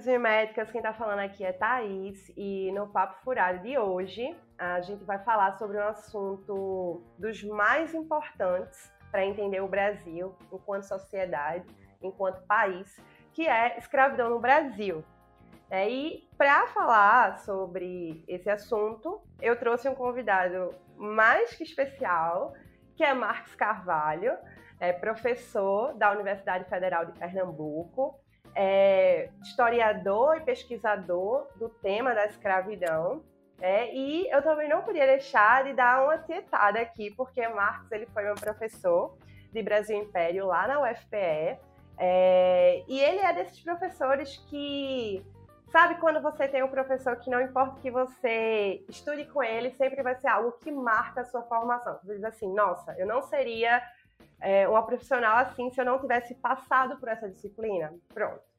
médicos e médicas, quem está falando aqui é Thaís e no Papo Furado de hoje a gente vai falar sobre um assunto dos mais importantes para entender o Brasil enquanto sociedade, enquanto país, que é escravidão no Brasil. É, e para falar sobre esse assunto, eu trouxe um convidado mais que especial, que é Marcos Carvalho, é professor da Universidade Federal de Pernambuco, é historiador e pesquisador do tema da escravidão. É, e eu também não podia deixar de dar uma tietada aqui, porque Marx ele foi meu professor de Brasil Império lá na UFPE. É, e ele é desses professores que, sabe, quando você tem um professor que não importa que você estude com ele, sempre vai ser algo que marca a sua formação. Você diz assim, nossa, eu não seria é, uma profissional assim se eu não tivesse passado por essa disciplina. Pronto.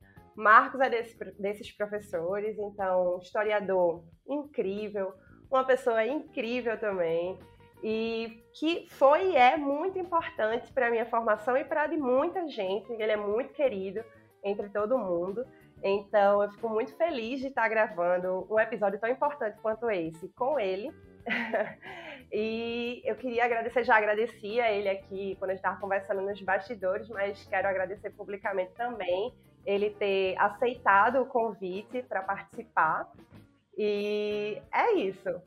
Marcos é desse, desses professores, então, historiador incrível, uma pessoa incrível também, e que foi e é muito importante para a minha formação e para de muita gente. Ele é muito querido entre todo mundo. Então, eu fico muito feliz de estar gravando um episódio tão importante quanto esse com ele. E eu queria agradecer, já agradeci a ele aqui quando a gente estava conversando nos bastidores, mas quero agradecer publicamente também ele ter aceitado o convite para participar. E é isso.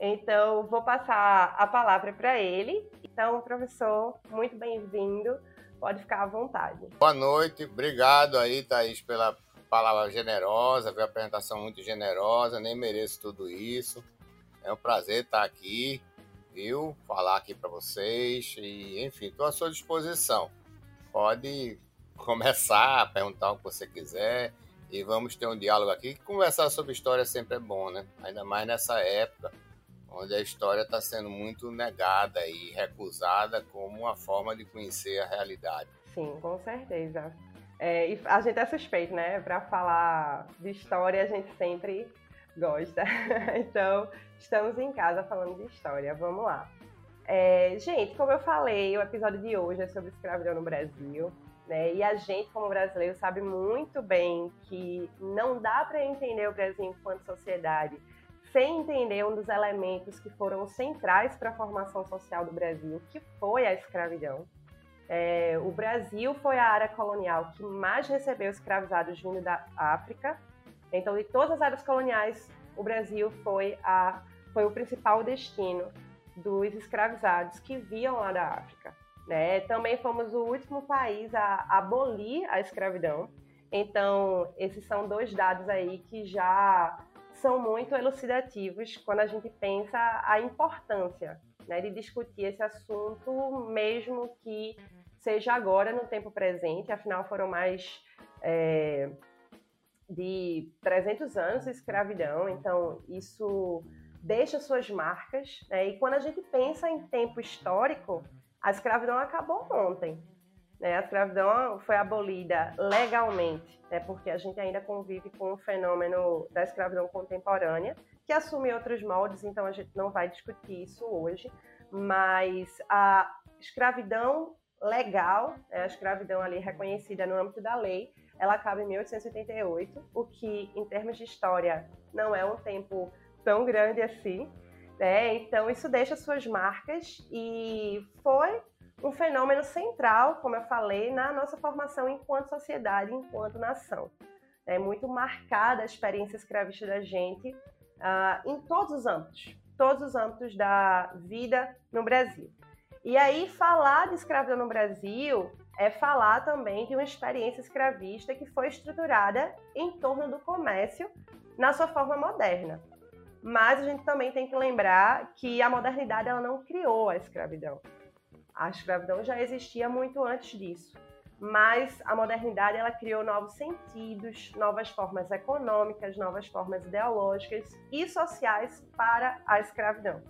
Então, vou passar a palavra para ele. Então, professor, muito bem-vindo. Pode ficar à vontade. Boa noite, obrigado aí, Thaís, pela palavra generosa, pela apresentação muito generosa. Nem mereço tudo isso. É um prazer estar aqui viu? Falar aqui para vocês e, enfim, estou à sua disposição. Pode começar a perguntar o que você quiser e vamos ter um diálogo aqui. Conversar sobre história sempre é bom, né? Ainda mais nessa época onde a história está sendo muito negada e recusada como uma forma de conhecer a realidade. Sim, com certeza. É, e a gente é suspeito, né? Para falar de história, a gente sempre gosta. então, estamos em casa falando de história. Vamos lá. É, gente, como eu falei, o episódio de hoje é sobre escravidão no Brasil. Né? E a gente, como brasileiro, sabe muito bem que não dá para entender o Brasil enquanto sociedade sem entender um dos elementos que foram centrais para a formação social do Brasil, que foi a escravidão. É, o Brasil foi a área colonial que mais recebeu escravizados vindo da África então, de todas as áreas coloniais, o Brasil foi, a, foi o principal destino dos escravizados que viam lá da África. Né? Também fomos o último país a abolir a escravidão. Então, esses são dois dados aí que já são muito elucidativos quando a gente pensa a importância né, de discutir esse assunto, mesmo que seja agora no tempo presente, afinal foram mais é, de 300 anos de escravidão, então isso deixa suas marcas. Né? E quando a gente pensa em tempo histórico, a escravidão acabou ontem. Né? A escravidão foi abolida legalmente, né? porque a gente ainda convive com o fenômeno da escravidão contemporânea, que assume outros moldes, então a gente não vai discutir isso hoje. Mas a escravidão legal, né? a escravidão ali reconhecida no âmbito da lei, ela acaba em 1888, o que, em termos de história, não é um tempo tão grande assim. Né? Então, isso deixa suas marcas e foi um fenômeno central, como eu falei, na nossa formação enquanto sociedade, enquanto nação. É muito marcada a experiência escravista da gente uh, em todos os âmbitos, todos os âmbitos da vida no Brasil. E aí, falar de escravidão no Brasil é falar também de uma experiência escravista que foi estruturada em torno do comércio na sua forma moderna. Mas a gente também tem que lembrar que a modernidade ela não criou a escravidão. A escravidão já existia muito antes disso. Mas a modernidade ela criou novos sentidos, novas formas econômicas, novas formas ideológicas e sociais para a escravidão.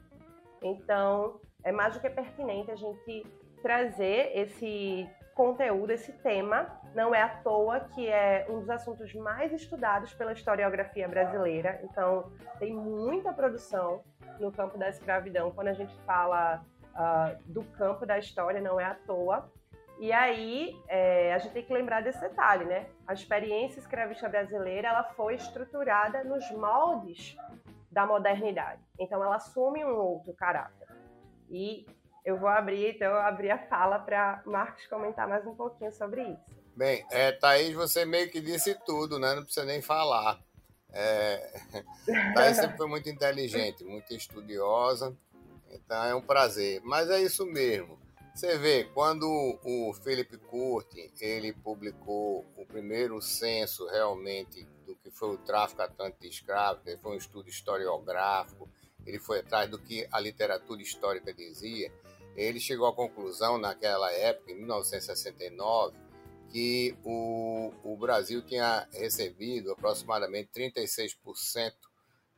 Então, é mais do que pertinente a gente trazer esse conteúdo, esse tema. Não é à toa que é um dos assuntos mais estudados pela historiografia brasileira. Então, tem muita produção no campo da escravidão. Quando a gente fala uh, do campo da história, não é à toa. E aí, é, a gente tem que lembrar desse detalhe, né? A experiência escravista brasileira ela foi estruturada nos moldes da modernidade. Então, ela assume um outro caráter. E eu vou abrir, então, eu abri a fala para Marcos comentar mais um pouquinho sobre isso. Bem, é, Thaís, você meio que disse tudo, né? Não precisa nem falar. É... Thaís sempre foi muito inteligente, muito estudiosa, então é um prazer. Mas é isso mesmo. Você vê, quando o Philip Curtin ele publicou o primeiro censo realmente do que foi o tráfico atlântico de escravos, que foi um estudo historiográfico, ele foi atrás do que a literatura histórica dizia, ele chegou à conclusão naquela época, em 1969, que o, o Brasil tinha recebido aproximadamente 36%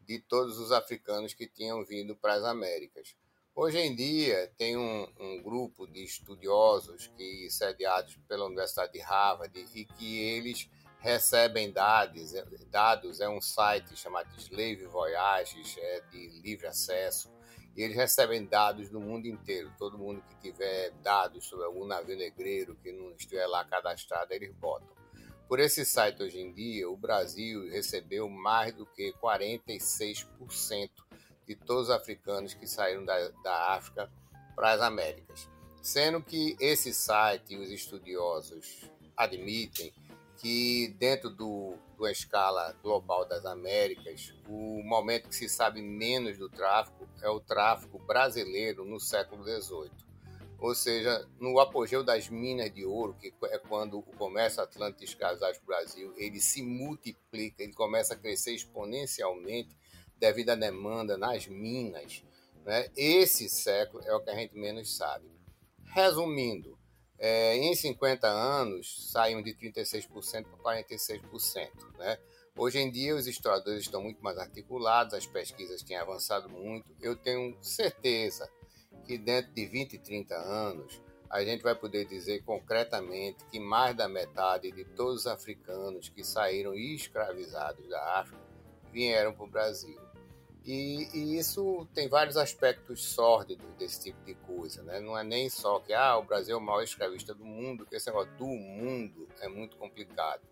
de todos os africanos que tinham vindo para as Américas. Hoje em dia, tem um, um, grupo de estudiosos que sediados pela Universidade de Harvard e que eles recebem dados, dados é um site chamado Slave Voyages, é de livre acesso, e eles recebem dados do mundo inteiro. Todo mundo que tiver dados sobre algum navio negreiro que não estiver lá cadastrado, eles botam. Por esse site hoje em dia, o Brasil recebeu mais do que 46% de todos os africanos que saíram da, da África para as Américas. Sendo que esse site os estudiosos admitem que dentro do, da escala global das Américas, o momento que se sabe menos do tráfico é o tráfico brasileiro no século XVIII. Ou seja, no apogeu das minas de ouro, que é quando o comércio atlântico escravizado para o Brasil, ele se multiplica, ele começa a crescer exponencialmente devido à demanda nas minas. Né? Esse século é o que a gente menos sabe. Resumindo, é, em 50 anos saímos de 36% para 46%. Né? Hoje em dia os historiadores estão muito mais articulados, as pesquisas têm avançado muito. Eu tenho certeza que dentro de 20, 30 anos a gente vai poder dizer concretamente que mais da metade de todos os africanos que saíram escravizados da África vieram para o Brasil. E, e, isso tem vários aspectos sórdidos desse tipo de coisa, né? Não é nem só que ah, o Brasil é o maior escravista do mundo, porque esse negócio do mundo é muito complicado.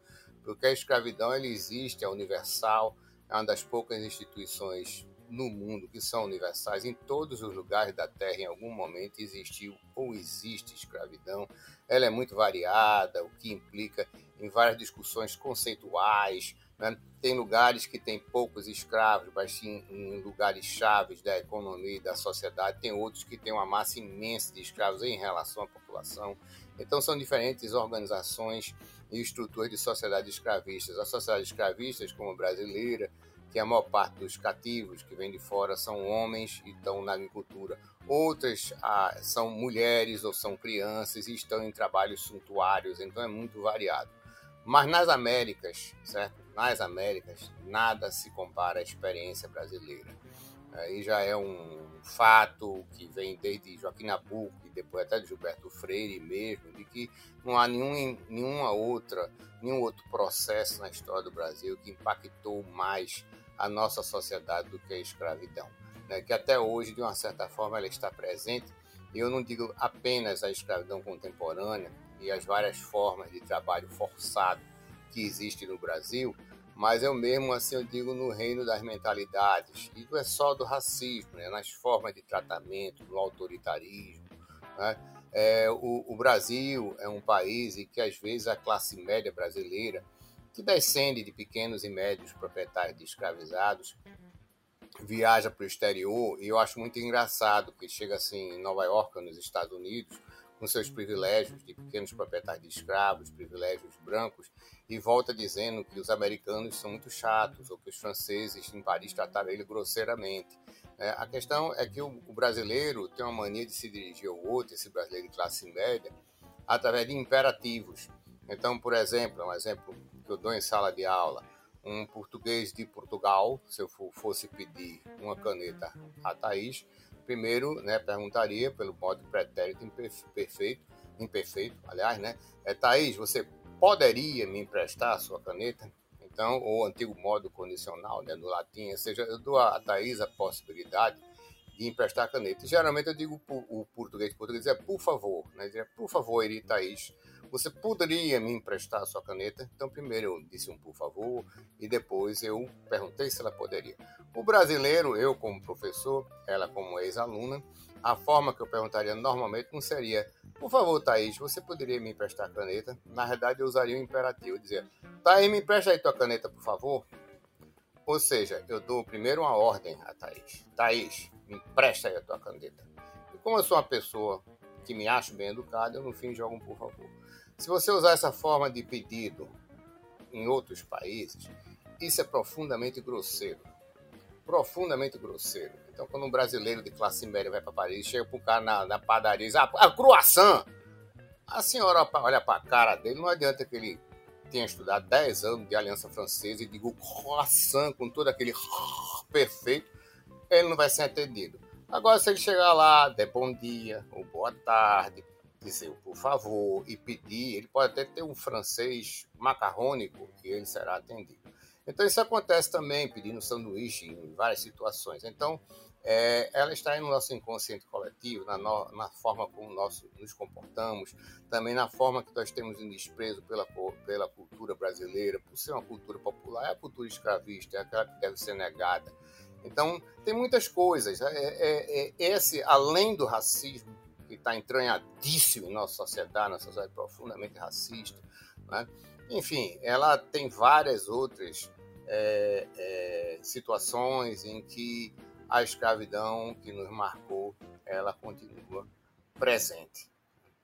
Porque a escravidão ela existe, é universal, é uma das poucas instituições no mundo que são universais. Em todos os lugares da Terra, em algum momento, existiu ou existe escravidão. Ela é muito variada, o que implica em várias discussões conceituais, né? Tem lugares que tem poucos escravos, mas sim em lugares chaves da economia e da sociedade. Tem outros que têm uma massa imensa de escravos em relação à população. Então, são diferentes organizações e estruturas de sociedades escravistas. As sociedades escravistas, como a brasileira, que a maior parte dos cativos que vêm de fora são homens e estão na agricultura. Outras ah, são mulheres ou são crianças e estão em trabalhos suntuários, então é muito variado. Mas nas Américas, certo? Nas Américas, nada se compara à experiência brasileira. Aí já é um fato que vem desde Joaquim Nabuco e depois até de Gilberto Freire mesmo, de que não há nenhum, nenhuma outra, nenhum outro processo na história do Brasil que impactou mais a nossa sociedade do que a escravidão. Né? Que até hoje, de uma certa forma, ela está presente. E eu não digo apenas a escravidão contemporânea, e as várias formas de trabalho forçado que existe no Brasil, mas eu mesmo assim eu digo no reino das mentalidades e não é só do racismo, né? nas formas de tratamento, no autoritarismo. Né? É, o, o, Brasil é um país em que às vezes a classe média brasileira, que descende de pequenos e médios proprietários de escravizados, viaja para o exterior e eu acho muito engraçado que chega assim em Nova York, nos Estados Unidos, com seus privilégios de pequenos proprietários de escravos, privilégios brancos, e volta dizendo que os americanos são muito chatos ou que os franceses em Paris trataram ele grosseiramente. É, a questão é que o, o, brasileiro tem uma mania de se dirigir ao outro, esse brasileiro de classe média, através de imperativos. Então, por exemplo, um exemplo que eu dou em sala de aula, um português de Portugal, se eu fosse pedir uma caneta a Thaís, primeiro né, perguntaria pelo modo pretérito imperfeito imperfeito, aliás, né? É, Thaís, você poderia me emprestar a sua caneta? Então, o antigo modo condicional, né, no latim, ou seja, eu dou a Thaís a possibilidade de emprestar a caneta. geralmente eu digo o português português é por favor, né? Por favor, Eri Thaís, você poderia me emprestar a sua caneta? Então, primeiro eu disse um por favor e depois eu perguntei se ela poderia. O brasileiro, eu como professor, ela como ex-aluna, a forma que eu perguntaria normalmente não seria, por favor, Thaís, você poderia me emprestar a caneta? Na verdade, eu usaria o imperativo, dizer, Thaís, me empresta aí tua caneta, por favor. Ou seja, eu dou primeiro uma ordem a Thaís. Thaís, me empresta aí a tua caneta. E como eu sou uma pessoa que me acho bem educada, eu no fim jogo um por favor. Se você usar essa forma de pedido em outros países, isso é profundamente grosseiro. Profundamente grosseiro. Então, quando um brasileiro de classe média vai para Paris, chega para o cara na, na, padaria e diz: Ah, a croissant! A senhora olha para a cara dele, não adianta que ele tenha estudado 10 anos de Aliança Francesa e diga croissant com todo aquele perfeito, ele não vai ser atendido. Agora, se ele chegar lá, der bom dia ou boa tarde, dizer por favor e pedir, ele pode até ter um francês macarrônico que ele será atendido. Então isso acontece também pedindo sanduíche em várias situações. Então é, ela está no nosso inconsciente coletivo, na, no, na forma como nós nos comportamos, também na forma que nós temos em desprezo pela, pela cultura brasileira, por ser uma cultura popular, é a cultura escravista, é aquela que deve ser negada. Então, tem muitas coisas. É, é, é, esse, além do racismo, que está entranhadíssimo em nossa sociedade, nossa sociedade profundamente racista. Né? Enfim, ela tem várias outras é, é, situações em que a escravidão que nos marcou, ela continua presente,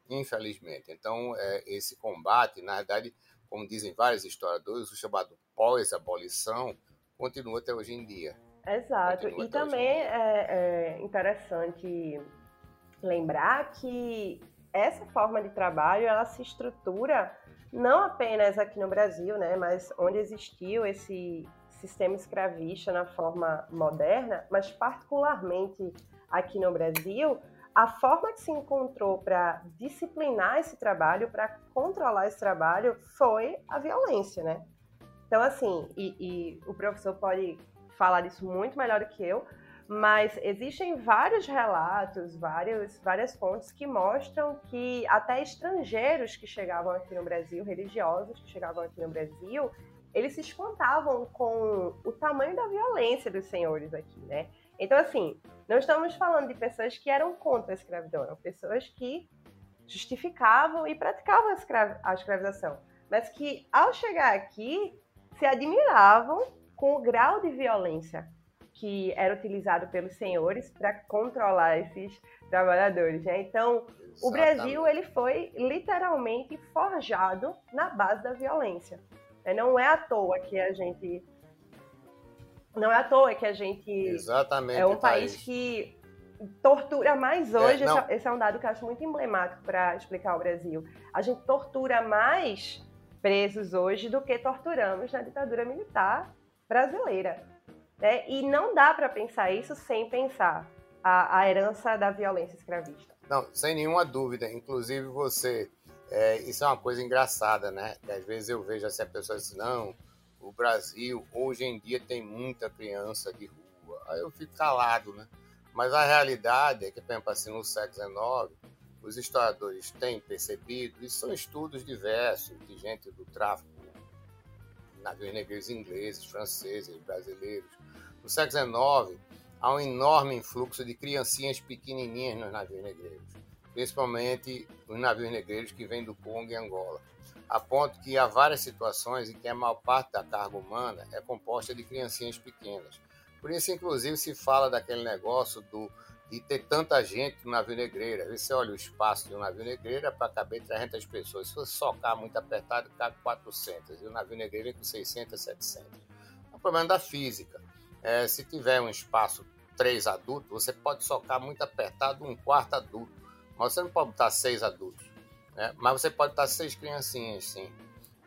infelizmente. Então, é, esse combate, na verdade, como dizem vários historiadores, o chamado pós-abolição, continua até hoje em dia. Exato. e também é, é interessante lembrar que essa forma de trabalho ela se estrutura não apenas aqui no Brasil, né, mas onde existiu esse sistema escravista na forma moderna, mas particularmente aqui no Brasil, a forma que se encontrou para disciplinar esse trabalho, para controlar esse trabalho, foi a violência, né? Então, assim, e, e o professor pode falar disso muito melhor do que eu, mas existem vários relatos, vários, várias fontes que mostram que até estrangeiros que chegavam aqui no Brasil, religiosos que chegavam aqui no Brasil, eles se espantavam com o tamanho da violência dos senhores aqui, né? Então, assim, não estamos falando de pessoas que eram contra a escravidão, eram pessoas que justificavam e praticavam a, a escravização, mas que, ao chegar aqui, se admiravam com o grau de violência que era utilizado pelos senhores para controlar esses trabalhadores. Né? Então, Exatamente. o Brasil ele foi literalmente forjado na base da violência. Né? Não é à toa que a gente não é à toa que a gente Exatamente, é um país que tortura mais é, hoje. É, esse é um dado que eu acho muito emblemático para explicar o Brasil. A gente tortura mais presos hoje do que torturamos na ditadura militar brasileira. Né? E não dá para pensar isso sem pensar a, a, herança da violência escravista. Não, sem nenhuma dúvida. Inclusive você, é, isso é uma coisa engraçada, né? Que às vezes eu vejo assim, a pessoa diz, não, o Brasil hoje em dia tem muita criança de rua. Aí eu fico calado, né? Mas a realidade é que, por exemplo, assim, no século XIX, os historiadores têm percebido, e são estudos diversos de gente do tráfico, navios negreiros ingleses, franceses, brasileiros, no século XIX, há um enorme influxo de criancinhas pequenininhas nos navios negreiros, principalmente os navios negreiros que vêm do Congo e Angola, a ponto que há várias situações em que a maior parte da carga humana é composta de criancinhas pequenas. Por isso, inclusive, se fala daquele negócio do, de ter tanta gente no navio negreiro. Aí você olha o espaço de um navio negreiro é para caber 300 pessoas. Se você socar muito apertado, cabe 400. E o navio negreiro é com 600, 700. É um problema da física. É, se tiver um espaço três adultos, você pode socar muito apertado um quarto adulto, mas você não pode botar seis adultos. Né? Mas você pode botar seis criancinhas, sim.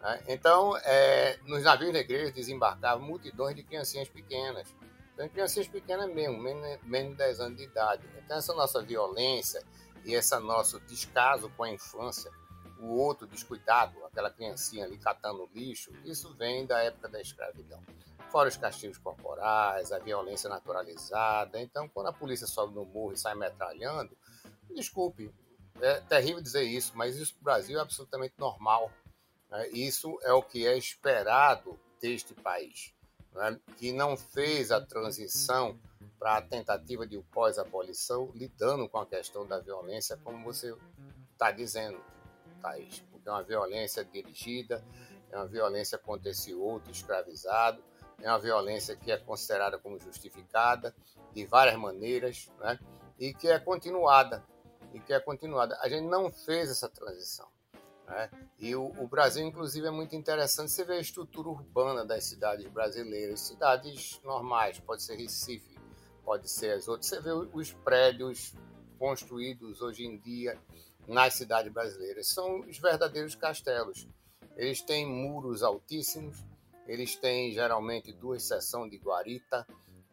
Né? Então, é, nos navios negreiros desembarcavam multidões de criancinhas pequenas. Então, criancinhas pequenas mesmo, menos, menos de 10 anos de idade. Então, essa nossa violência, e esse nosso descaso com a infância, o outro descuidado, aquela criancinha ali catando lixo, isso vem da época da escravidão. Fora os castigos corporais, a violência naturalizada. Então, quando a polícia sobe no morro e sai metralhando, desculpe, é terrível dizer isso, mas isso no Brasil é absolutamente normal. Né? Isso é o que é esperado deste país, né? que não fez a transição para a tentativa de pós-abolição, lidando com a questão da violência, como você está dizendo, Thaís, porque é uma violência dirigida, é uma violência contra esse outro escravizado, é uma violência que é considerada como justificada de várias maneiras, né? e que é continuada e que é continuada. A gente não fez essa transição. Né? E o, o, Brasil, inclusive, é muito interessante. Você vê a estrutura urbana das cidades brasileiras, cidades normais, pode ser Recife, pode ser as outras. Você vê os prédios construídos hoje em dia nas cidades brasileiras. São os verdadeiros castelos. Eles têm muros altíssimos, eles têm geralmente duas seções de guarita.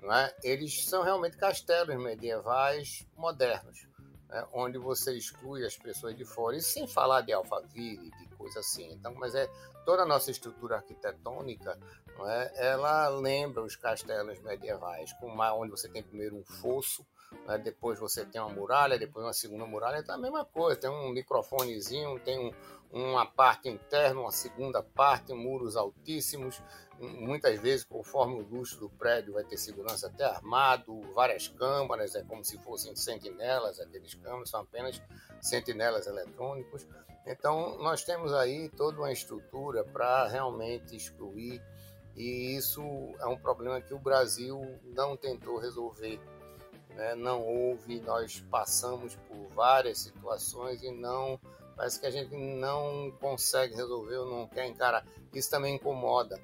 É? Eles são realmente castelos medievais modernos né, onde você exclui as pessoas de fora, e sem falar de Alphaville, de coisa assim. Então, mas é toda a nossa estrutura arquitetônica, é, ela lembra os castelos medievais, com uma, onde você tem primeiro um fosso, né, depois você tem uma muralha, depois uma segunda muralha, é a mesma coisa, tem um microfonezinho, tem um, uma parte interna, uma segunda parte, muros altíssimos, muitas vezes, conforme o luxo do prédio, vai ter segurança até armado, várias câmaras, é como se fossem sentinelas, aqueles câmaras são apenas sentinelas eletrônicos. Então, nós temos aí toda uma estrutura para realmente excluir, e isso é um problema que o Brasil não tentou resolver. Né? Não houve, nós passamos por várias situações e não parece que a gente não consegue resolver ou não quer encarar. Isso também incomoda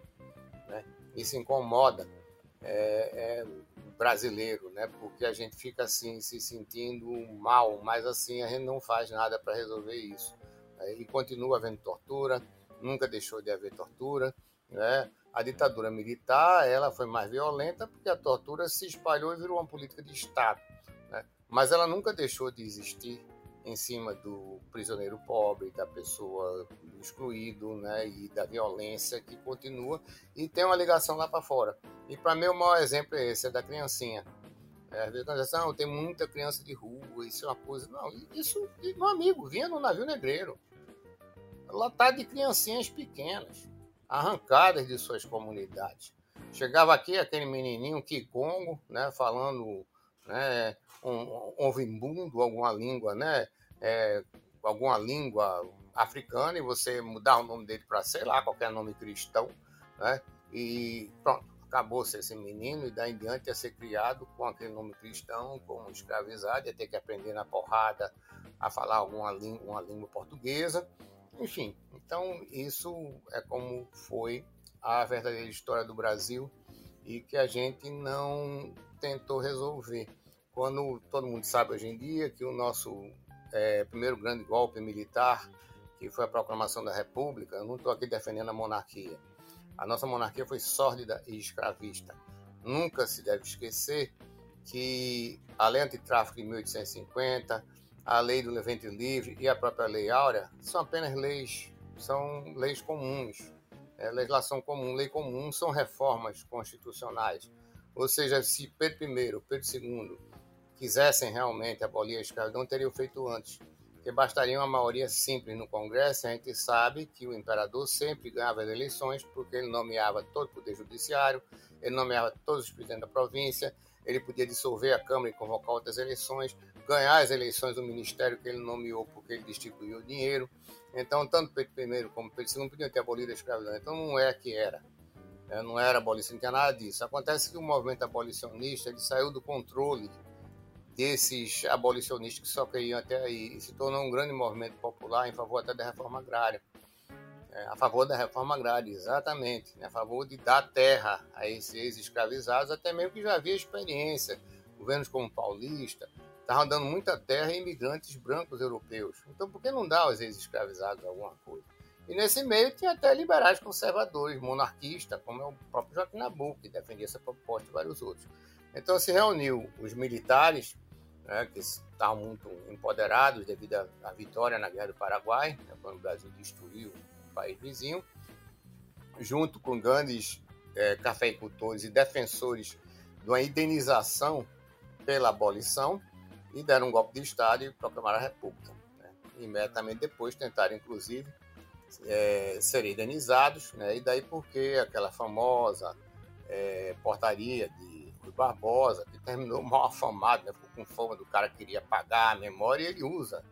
isso incomoda é, é, brasileiro, né? Porque a gente fica assim se sentindo mal, mas assim a gente não faz nada para resolver isso. Né? E continua havendo tortura, nunca deixou de haver tortura, né? A ditadura militar ela foi mais violenta porque a tortura se espalhou e virou uma política de Estado, né? Mas ela nunca deixou de existir em cima do prisioneiro pobre, da pessoa do excluído, né, e da violência que continua e tem uma ligação lá para fora. E para mim o maior exemplo é esse, é da criancinha. É, nós ah, tem muita criança de rua, isso é uma coisa. Não, isso, meu amigo, vinha no navio negreiro. Lotado de criancinhas pequenas, arrancadas de suas comunidades. Chegava aqui aquele menininho Kikongo, né, falando né, um, um alguma língua, né, é, alguma língua africana e você mudar o nome dele para, sei lá, qualquer nome cristão, né? E pronto, acabou-se esse menino e daí em diante ia ser criado com aquele nome cristão, como escravizado, ia ter que aprender na porrada a falar alguma língua, uma língua portuguesa. Enfim, então isso é como foi a verdadeira história do Brasil e que a gente não tentou resolver. Quando todo mundo sabe hoje em dia que o nosso é, primeiro grande golpe militar, que foi a proclamação da República, eu não estou aqui defendendo a monarquia. A nossa monarquia foi sórdida e escravista. Nunca se deve esquecer que a lei antitráfico de 1850, a lei do Levante Livre e a própria lei áurea são apenas leis, são leis comuns, é, legislação comum, lei comum, são reformas constitucionais. Ou seja, se Pedro I, Pedro II quisessem realmente abolir a escravidão, teriam feito antes. Porque bastaria uma maioria simples no Congresso, a gente sabe que o imperador sempre ganhava as eleições, porque ele nomeava todo o poder judiciário, ele nomeava todos os presidentes da província, ele podia dissolver a Câmara e convocar outras eleições, ganhar as eleições do ministério que ele nomeou porque ele distribuiu dinheiro. Então, tanto Pedro I como Pedro II podiam ter abolido a escravidão. Então, não é que era. É, não era abolição, não tinha nada disso. Acontece que o movimento abolicionista ele saiu do controle desses abolicionistas que só queriam até aí se tornou um grande movimento popular em favor até da reforma agrária. É, a favor da reforma agrária, exatamente, né, a favor de dar terra a esses ex-escravizados, até mesmo que já havia experiência. Governos como o Paulista estavam dando muita terra a imigrantes brancos europeus. Então, por que não dar aos ex-escravizados alguma coisa? E nesse meio tinha até liberais conservadores, monarquistas, como é o próprio Joaquim Nabuco, que defendia essa proposta e vários outros. Então se reuniu os militares né, que estavam muito empoderados devido à vitória na Guerra do Paraguai, né, quando o Brasil destruiu o país vizinho, junto com grandes é, cafeicultores e defensores de uma indenização pela abolição, e deram um golpe de Estado e proclamaram a República. Né? Imediatamente depois tentaram, inclusive, é, serem indenizados, né? e daí porque aquela famosa é, portaria de Barbosa, que terminou mal afamado, né? ficou com fama do cara que queria pagar a memória, e ele usa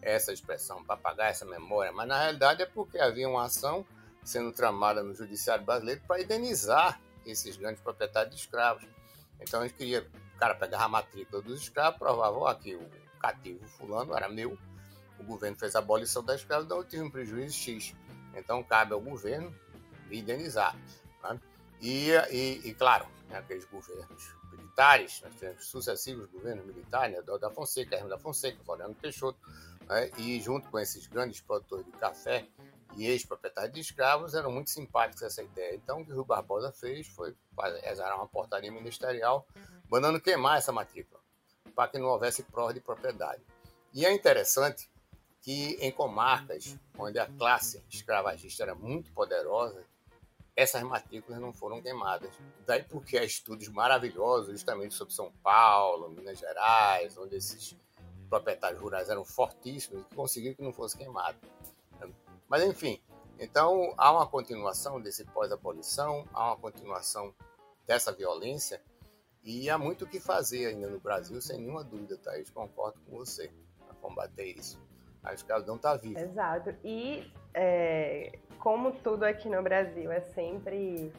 essa expressão para pagar essa memória, mas na realidade é porque havia uma ação sendo tramada no judiciário brasileiro para indenizar esses grandes proprietários de escravos. Então a gente queria, o cara pegava a matrícula dos escravos, provava, ó, aqui o cativo fulano era meu, o governo fez a abolição da escravidão, eu tive um prejuízo X. Então cabe ao governo indenizar. Né? E, e, e, claro, né, aqueles governos militares, nós tivemos sucessivos governos militares, né, da Fonseca, Hermes da Fonseca, Floriano Peixoto, né, e junto com esses grandes produtores de café e ex-proprietários de escravos, eram muito simpáticos essa ideia. Então, o que o Rui Barbosa fez foi exarar uma portaria ministerial mandando queimar essa matrícula, para que não houvesse prova de propriedade. E é interessante que em comarcas onde a classe escravagista era muito poderosa, essas matrículas não foram queimadas. Daí porque há estudos maravilhosos justamente sobre São Paulo, Minas Gerais, onde esses proprietários rurais eram fortíssimos e conseguiram que não fosse queimado. Mas enfim, então há uma continuação desse pós-abolição, há uma continuação dessa violência e há muito o que fazer ainda no Brasil, sem nenhuma dúvida, Thaís, concordo com você, para combater isso. A escravidão está viva. Exato. E é, como tudo aqui no Brasil é sempre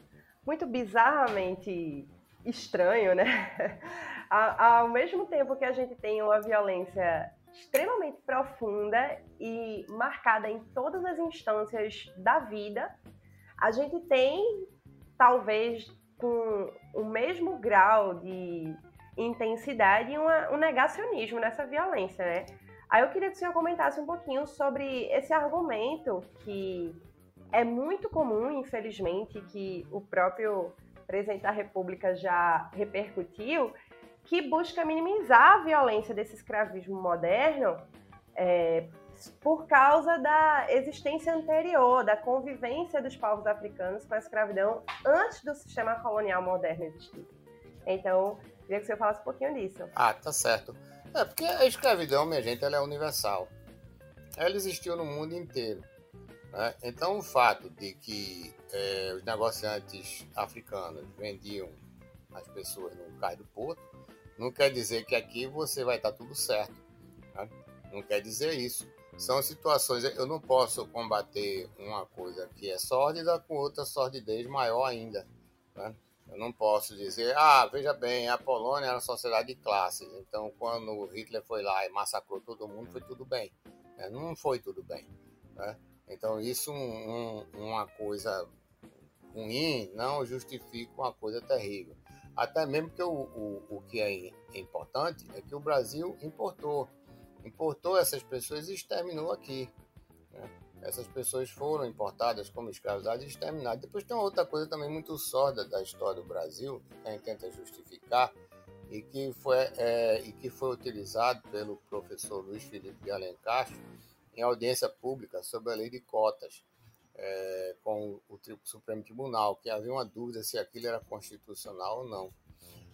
muito bizarramente estranho, né? Ao mesmo tempo que a gente tem uma violência extremamente profunda e marcada em todas as instâncias da vida, a gente tem, talvez com o mesmo grau de intensidade, uma, um negacionismo nessa violência, né? Aí eu queria que o senhor comentasse um pouquinho sobre esse argumento que é muito comum, infelizmente, que o próprio presidente da República já repercutiu, que busca minimizar a violência desse escravismo moderno é, por causa da existência anterior, da convivência dos povos africanos com a escravidão antes do sistema colonial moderno existir. Então, queria que o senhor falasse um pouquinho disso. Ah, tá certo. É porque a escravidão, minha gente, ela é universal. Ela existiu no mundo inteiro. Né? Então, o fato de que é, os negociantes africanos vendiam as pessoas no cais do porto, não quer dizer que aqui você vai estar tudo certo. Né? Não quer dizer isso. São situações, eu não posso combater uma coisa que é sórdida com outra sordidez maior ainda. Né? Eu não posso dizer, ah, veja bem, a Polônia era uma sociedade de classes, então quando Hitler foi lá e massacrou todo mundo, foi tudo bem. É, não foi tudo bem. Né? Então isso, um, uma coisa ruim, não justifica uma coisa terrível. Até mesmo que o, o, o que é importante é que o Brasil importou. Importou essas pessoas e exterminou aqui. Né? Essas pessoas foram importadas como escravizadas e exterminadas. Depois tem uma outra coisa também muito sorda da história do Brasil, que a gente tenta justificar, e que foi, é, e que foi utilizado pelo professor Luiz Felipe de Alencastro em audiência pública sobre a lei de cotas é, com o Supremo Tribunal, que havia uma dúvida se aquilo era constitucional ou não.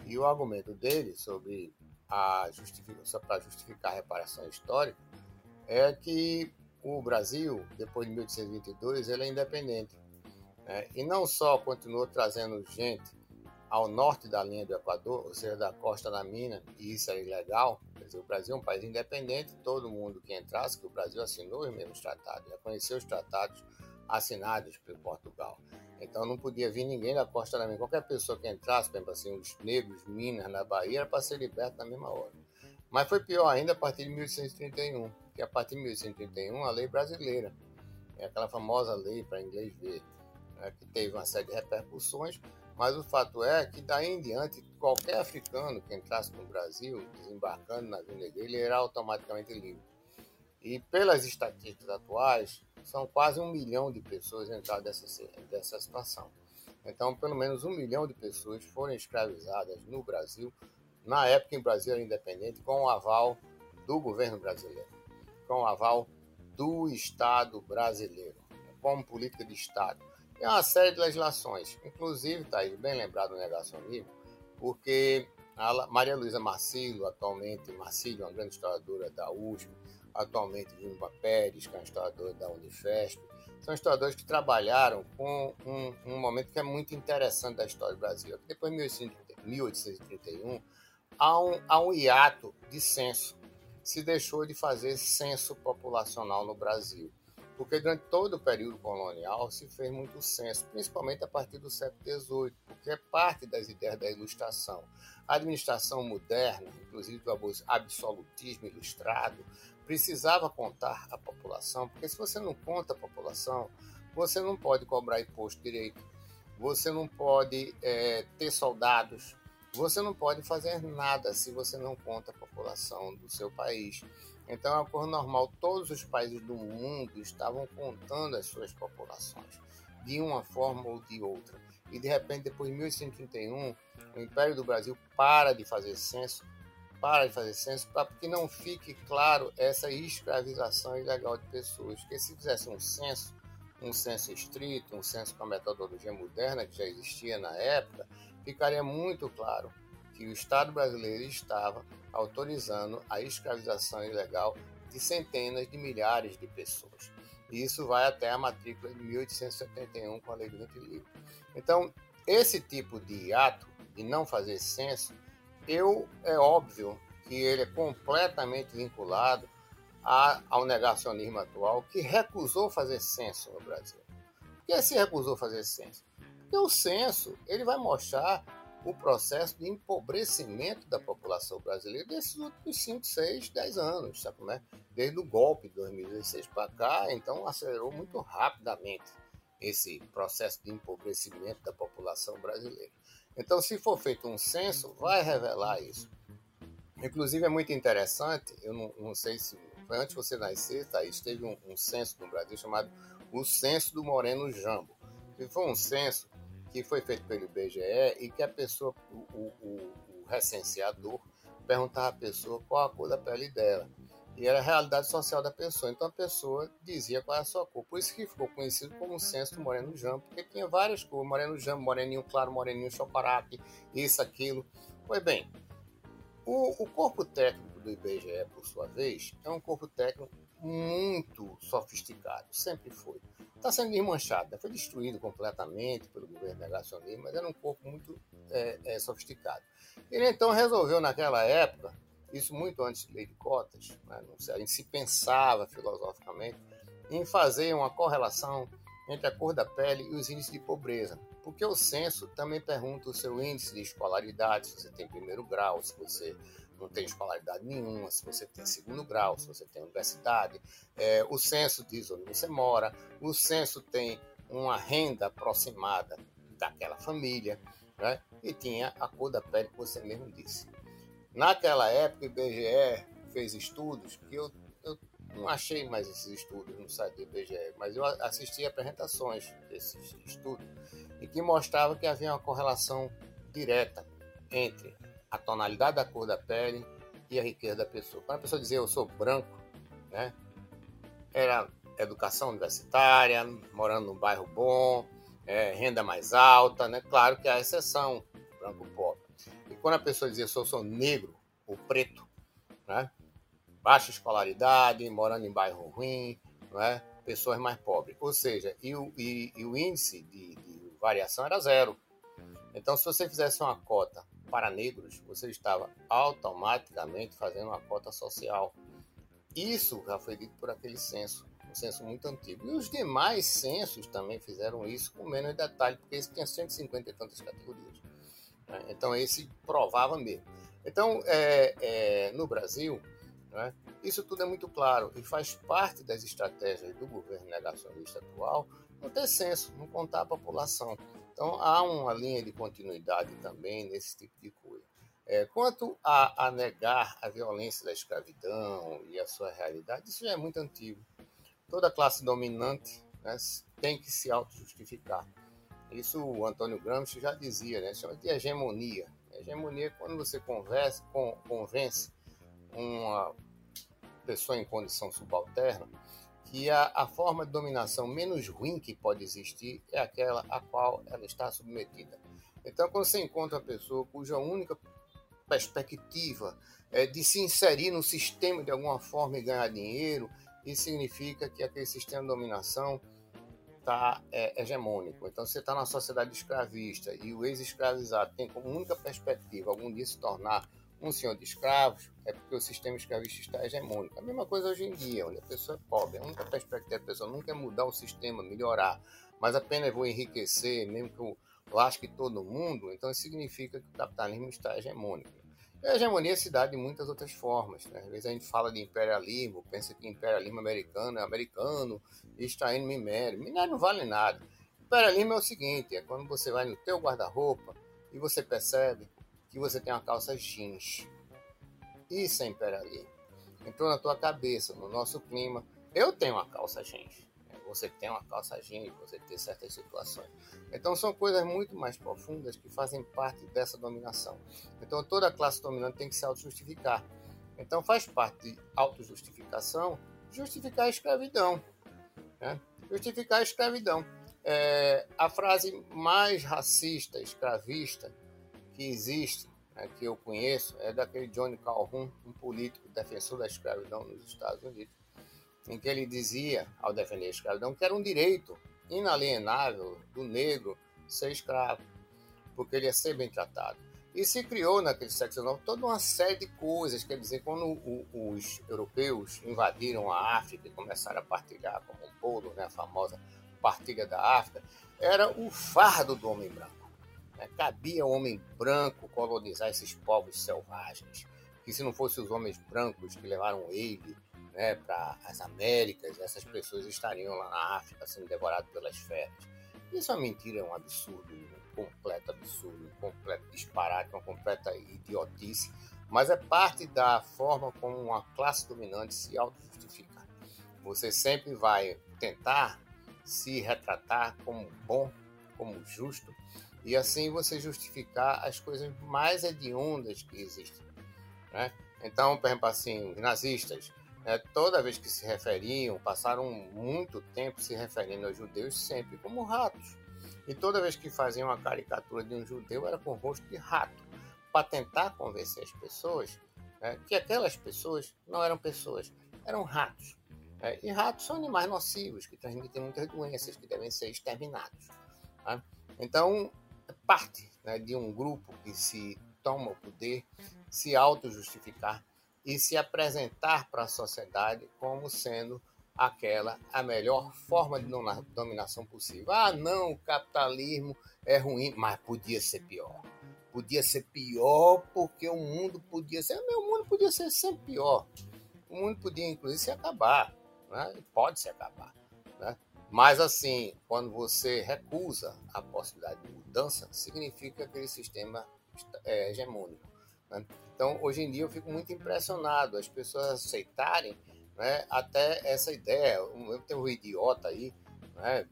E o argumento dele sobre a justificação para justificar a reparação histórica é que o Brasil, depois de 1822, ele é independente. Né? E não só continuou trazendo gente ao norte da linha do Equador, ou seja, da costa da mina, e isso é ilegal. Quer dizer, o Brasil é um país independente, todo mundo que entrasse, que o Brasil assinou os mesmos tratados, reconheceu os tratados assinados por Portugal. Então não podia vir ninguém da costa da mina. Qualquer pessoa que entrasse, por exemplo assim, os negros, Minas, na Bahia, era para ser liberto na mesma hora. Mas foi pior ainda a partir de 1831 que a partir de 1831 a lei brasileira, é aquela famosa lei para inglês ver, né, que teve uma série de repercussões, mas o fato é que daí em diante qualquer africano que entrasse no Brasil, desembarcando na vinda dele, era automaticamente livre. E pelas estatísticas atuais, são quase um milhão de pessoas entradas dessa, dessa situação. Então, pelo menos um milhão de pessoas foram escravizadas no Brasil na época em Brasil era independente, com o aval do governo brasileiro, com aval do Estado brasileiro, como política de Estado. Tem uma série de legislações, inclusive, está aí bem lembrado o negacionismo, porque a Maria Luísa Marcílio, atualmente, Marcílio é uma grande historiadora da USP, atualmente Vilma Pérez, que é uma historiadora da Unifesp, são historiadores que trabalharam com um, um, momento que é muito interessante da história do Brasil. Depois de 1831, há um, há um hiato de censo. Se deixou de fazer censo populacional no Brasil porque durante todo o período colonial se fez muito censo, principalmente a partir do século XVIII, porque é parte das ideias da ilustração. A administração moderna, inclusive do absolutismo ilustrado, precisava contar a população, porque se você não conta a população, você não pode cobrar imposto direito, você não pode é, ter soldados, você não pode fazer nada se você não conta a população do seu país. Então é uma coisa normal. Todos os países do mundo estavam contando as suas populações, de uma forma ou de outra. E de repente, depois de 1831, o Império do Brasil para de fazer censo, para de fazer censo, para que não fique claro essa escravização ilegal de pessoas. Porque se fizesse um censo, um censo estrito, um censo com a metodologia moderna que já existia na época, ficaria muito claro que o Estado brasileiro estava autorizando a escravização ilegal de centenas de milhares de pessoas. E isso vai até a matrícula de 1871 com a Lei do Ventre. Então, esse tipo de ato de não fazer censo, eu é óbvio que ele é completamente vinculado a, ao negacionismo atual que recusou fazer censo no Brasil. Por que se recusou fazer censo? Porque o censo ele vai mostrar o processo de empobrecimento da população brasileira desses últimos 5, 6, 10 anos, sabe como é? Desde o golpe de 2016 para cá, então acelerou muito rapidamente esse processo de empobrecimento da população brasileira. Então, se for feito um censo, vai revelar isso. Inclusive, é muito interessante, eu não, não sei se foi antes de você nascer, Thaís, teve um, um censo no Brasil chamado o Censo do Moreno Jambo, que foi um censo que foi feito pelo IBGE e que a pessoa, o, o, o recenseador, perguntava à pessoa qual a cor da pele dela. E era a realidade social da pessoa. Então a pessoa dizia qual é a sua cor. Por isso que ficou conhecido como o censo do moreno jambo, porque tinha várias cores: moreno jambo, moreninho claro, moreninho chocolate, isso, aquilo. Pois bem, o, o corpo técnico do IBGE, por sua vez, é um corpo técnico muito sofisticado, sempre foi está sendo desmanchado, foi destruído completamente pelo governo negacionista, mas era um corpo muito é, é, sofisticado. Ele então resolveu, naquela época, isso muito antes de lei de cotas, né? a gente se pensava filosoficamente em fazer uma correlação entre a cor da pele e os índices de pobreza. Porque o censo também pergunta o seu índice de escolaridade, se você tem primeiro grau, se você não tem escolaridade nenhuma, se você tem segundo grau, se você tem universidade. É, o censo diz onde você mora, o censo tem uma renda aproximada daquela família, né? e tinha a cor da pele que você mesmo disse. Naquela época, o IBGE fez estudos que eu, eu não achei mais esses estudos no site do IBGE, mas eu assisti apresentações desses estudos e que mostrava que havia uma correlação direta entre a tonalidade da cor da pele e a riqueza da pessoa. Quando a pessoa dizia eu sou branco, né, era educação universitária, morando num bairro bom, é, renda mais alta, né? Claro que há exceção, branco pobre. E quando a pessoa dizia sou, sou negro ou preto, né? Baixa escolaridade, morando em bairro ruim, né? pessoas mais pobres. Ou seja, e o, e, e o índice de, de variação era zero. Então, se você fizesse uma cota para negros, você estava automaticamente fazendo uma cota social. Isso já foi dito por aquele censo, um censo muito antigo. E os demais censos também fizeram isso com menos detalhe, porque esse tinha 150 e tantas categorias. Né? Então, esse provava mesmo. Então, é, é, no Brasil, né, isso tudo é muito claro e faz parte das estratégias do governo negacionista atual não ter censo, não contar a população. Então, há uma linha de continuidade também nesse tipo de coisa. É, quanto a, a, negar a violência da escravidão e a sua realidade, isso já é muito antigo. Toda classe dominante né, tem que se auto-justificar. Isso o Antônio Gramsci já dizia, né, chama de hegemonia. Hegemonia é quando você conversa, convence uma pessoa em condição subalterna que a, a forma de dominação menos ruim que pode existir é aquela a qual ela está submetida. Então, quando você encontra uma pessoa cuja única perspectiva é de se inserir no sistema de alguma forma e ganhar dinheiro, isso significa que aquele sistema de dominação está é, hegemônico. Então, você está na sociedade escravista e o ex-escravizado tem como única perspectiva algum dia se tornar um senhor de escravos, é porque o sistema escravista está hegemônico. A mesma coisa hoje em dia, onde a pessoa é pobre. A única perspectiva da pessoa nunca é mudar o sistema, melhorar, mas apenas vou enriquecer, mesmo que eu lasque todo mundo, então isso significa que o capitalismo está hegemônico. E a hegemonia se dá de muitas outras formas. Né? Às vezes a gente fala de imperialismo, pensa que imperialismo americano é americano e está indo minério. Minério não vale nada. Imperialismo é o seguinte, é quando você vai no teu guarda-roupa e você percebe que você tem uma calça jeans. Isso é imperialismo. Entrou na tua cabeça, no nosso clima. Eu tenho uma calça jeans. Você tem uma calça jeans, você tem certas situações. Então são coisas muito mais profundas que fazem parte dessa dominação. Então toda classe dominante tem que se auto-justificar. Então faz parte de autojustificação justificar a escravidão. Né? Justificar a escravidão. É, a frase mais racista, escravista, que existe, né, que eu conheço, é daquele Johnny Calhoun, um político defensor da escravidão nos Estados Unidos, em que ele dizia, ao defender a escravidão, que era um direito inalienável do negro ser escravo, porque ele ia ser bem tratado. E se criou naquele século XIX toda uma série de coisas, quer dizer, quando o, os europeus invadiram a África e começaram a partilhar como um bolo, né, a famosa partilha da África, era o fardo do homem branco. Né? Cabia homem branco colonizar esses povos selvagens, que se não fossem os homens brancos que levaram ele né, para as Américas, essas pessoas estariam lá na África sendo devoradas pelas feras. Isso é uma mentira, é um absurdo, um completo absurdo, um completo disparate, uma completa idiotice, mas é parte da forma como uma classe dominante se auto-justifica. Você sempre vai tentar se retratar como bom, como justo, e assim você justificar as coisas mais hediondas que existem. Né? Então, por exemplo, assim, os nazistas, né, toda vez que se referiam, passaram muito tempo se referindo aos judeus sempre como ratos. E toda vez que faziam uma caricatura de um judeu era com o rosto de rato, para tentar convencer as pessoas né, que aquelas pessoas não eram pessoas, eram ratos. Né? E ratos são animais nocivos, que transmitem muitas doenças, que devem ser exterminados. Né? Então, parte né, de um grupo que se toma o poder, se auto-justificar e se apresentar para a sociedade como sendo aquela a melhor forma de dominação possível. Ah, não, o capitalismo é ruim, mas podia ser pior. Podia ser pior porque o mundo podia ser. O mundo podia ser sempre pior. O mundo podia, inclusive, se acabar. Né? Pode se acabar. Né? Mas, assim, quando você recusa a possibilidade de mudança, significa que aquele sistema é hegemônico. Né? Então, hoje em dia, eu fico muito impressionado as pessoas aceitarem né, até essa ideia. Eu tenho um idiota aí, né,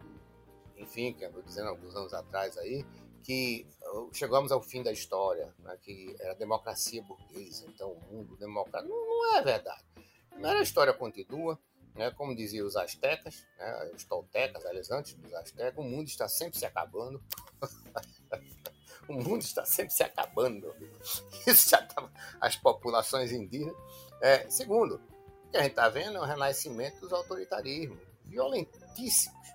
enfim, que eu dizendo alguns anos atrás aí, que uh, chegamos ao fim da história, né, que era democracia burguesa, então o mundo democrático. Não, não é verdade. Não era a história continua, né, como diziam os astecas, né, os toltecas, aliás, antes dos astecas, o mundo está sempre se acabando. o mundo está sempre se acabando. Isso já estava. As populações indígenas. É, segundo, o que a gente está vendo é o renascimento dos autoritarismos, violentíssimos,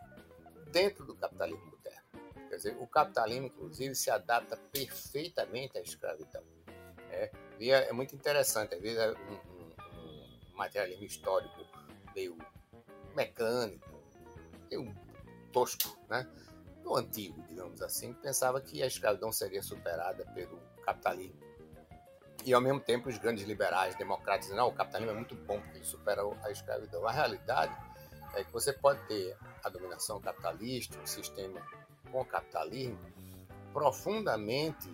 dentro do capitalismo moderno. Quer dizer, o capitalismo, inclusive, se adapta perfeitamente à escravidão. É, é muito interessante, às vezes, é um, um, um materialismo histórico meio mecânico, meio tosco, né? O antigo, digamos assim, pensava que a escravidão seria superada pelo capitalismo. E ao mesmo tempo os grandes liberais, democratas, não, o capitalismo é muito bom porque ele supera a escravidão. A realidade é que você pode ter a dominação capitalista, um sistema com capitalismo profundamente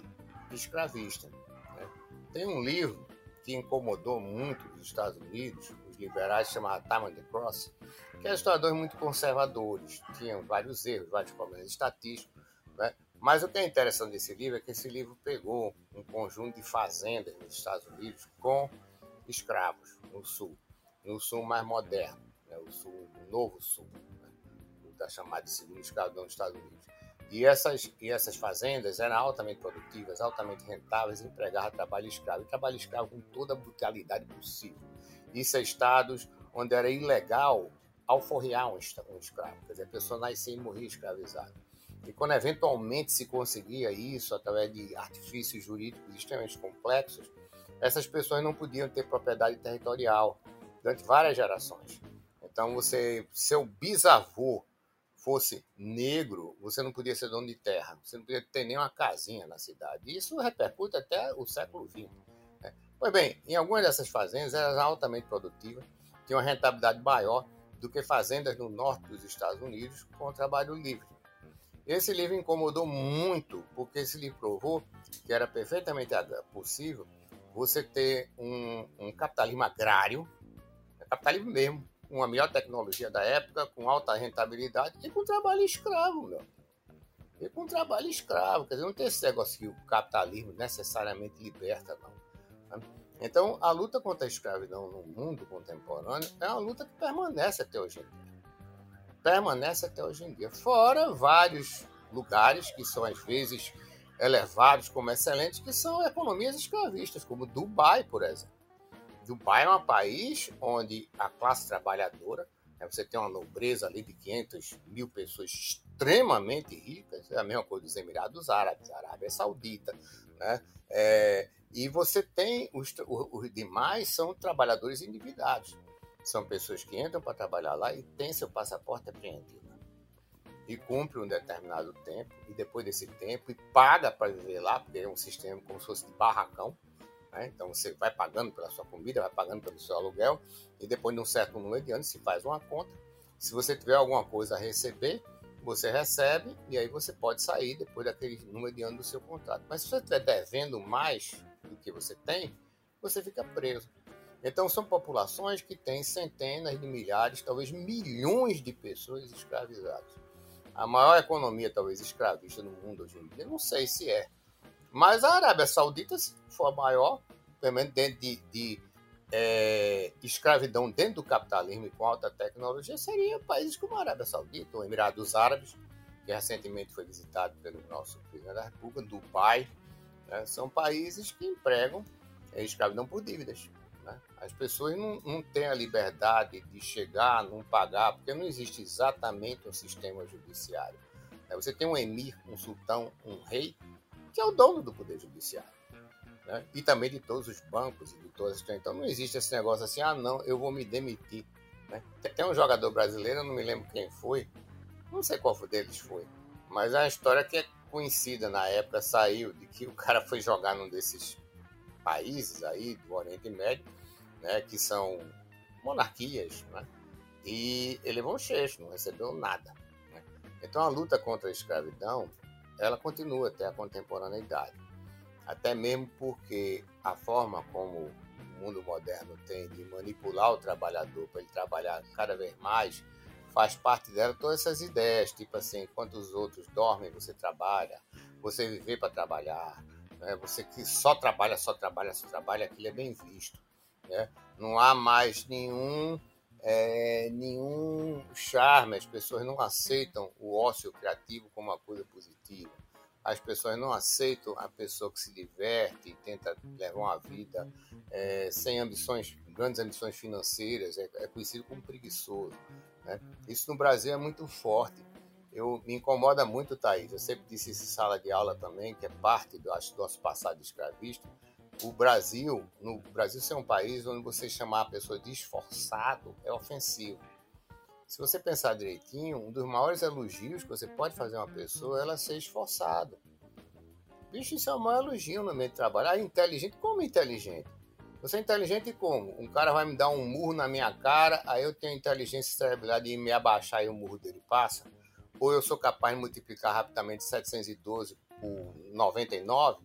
escravista. Né? Tem um livro que incomodou muito os Estados Unidos, os liberais, chamado Time on the Cross, que eram historiadores muito conservadores, tinham vários erros, vários problemas estatísticos, né? Mas o que é interessante desse livro é que esse livro pegou um conjunto de fazendas nos Estados Unidos com escravos no sul, no sul mais moderno, né? o sul, o novo sul, né? da chamada de segundo escravidão dos Estados Unidos. E essas, e essas fazendas eram altamente produtivas, altamente rentáveis, empregavam trabalho escravo. E trabalho escravo com toda a brutalidade possível. Isso é estados onde era ilegal alforriar um, escravo. Quer dizer, a pessoa nascia e morria escravizada. E quando eventualmente se conseguia isso através de artifícios jurídicos extremamente complexos, essas pessoas não podiam ter propriedade territorial durante várias gerações. Então, você, seu bisavô fosse negro, você não podia ser dono de terra, você não podia ter nem uma casinha na cidade. Isso repercute até o século XX. Pois bem, em algumas dessas fazendas eram altamente produtivas, tinham uma rentabilidade maior do que fazendas no norte dos Estados Unidos com trabalho livre. Esse livro incomodou muito, porque esse livro provou que era perfeitamente possível você ter um, um capitalismo agrário, capitalismo mesmo, com a melhor tecnologia da época, com alta rentabilidade e com trabalho escravo, meu. E com trabalho escravo. Quer dizer, não tem esse negócio que o capitalismo necessariamente liberta, não. Então, a luta contra a escravidão no mundo contemporâneo é uma luta que permanece até hoje em dia. Permanece até hoje em dia. Fora vários lugares que são, às vezes, elevados como excelentes, que são economias escravistas, como Dubai, por exemplo. Dubai é um país onde a classe trabalhadora, né, você tem uma nobreza ali de 500 mil pessoas extremamente ricas, é a mesma coisa dos Emirados Árabes, Arábia Saudita, né? É, e você tem os, os demais são trabalhadores endividados. São pessoas que entram para trabalhar lá e têm seu passaporte apreendido. E cumpre um determinado tempo, e depois desse tempo, e paga para viver lá, porque é um sistema como se fosse de barracão, né? Então você vai pagando pela sua comida, vai pagando pelo seu aluguel, e depois de um certo número de anos se faz uma conta. Se você tiver alguma coisa a receber, você recebe e aí você pode sair depois daquele número de anos do seu contrato. Mas se você estiver devendo mais do que você tem, você fica preso. Então são populações que têm centenas de milhares, talvez milhões de pessoas escravizadas. A maior economia talvez escravista no mundo hoje em dia, não sei se é, mas a Arábia Saudita, se for a maior, pelo menos dentro de, de é, escravidão dentro do capitalismo e com alta tecnologia, seria países como a Arábia Saudita, o Emirados Árabes, que recentemente foi visitado pelo nosso presidente da República, Dubai. Né? São países que empregam escravidão por dívidas. Né? As pessoas não, não têm a liberdade de chegar, não pagar, porque não existe exatamente um sistema judiciário. Né? Você tem um emir, um sultão, um rei, que é o dono do Poder Judiciário. Né? E também de todos os bancos e de todas as. Então não existe esse negócio assim, ah, não, eu vou me demitir. Né? Tem um jogador brasileiro, não me lembro quem foi, não sei qual deles foi, mas é uma história que é conhecida na época, saiu de que o cara foi jogar num desses países aí do Oriente Médio, né, que são monarquias, né, e ele levou um cheiro, não recebeu nada. Né? Então a luta contra a escravidão ela continua até a contemporaneidade. Até mesmo porque a forma como o mundo moderno tem de manipular o trabalhador para ele trabalhar cada vez mais, faz parte dela todas essas ideias, tipo assim, enquanto os outros dormem, você trabalha, você viver para trabalhar, né? você que só trabalha, só trabalha, só trabalha, aquilo é bem visto. Né? Não há mais nenhum é, nenhum charme, as pessoas não aceitam o ócio criativo como uma coisa positiva. As pessoas não aceitam a pessoa que se diverte e tenta levar uma vida é, sem ambições, grandes ambições financeiras, é, é conhecido como preguiçoso. Né? Isso no Brasil é muito forte. Eu, me incomoda muito, Thaís. Eu sempre disse isso em sala de aula também, que é parte do, acho, do nosso passado escravista o Brasil, no Brasil ser um país onde você chamar a pessoa de esforçado é ofensivo. Se você pensar direitinho, um dos maiores elogios que você pode fazer a uma pessoa é ela ser esforçada. Bicho, isso é o maior elogio no meio de trabalho. Ah, inteligente? Como inteligente? Você é inteligente como? Um cara vai me dar um murro na minha cara, aí eu tenho inteligência cerebral de me abaixar e o murro dele passa? Ou eu sou capaz de multiplicar rapidamente 712 por 99?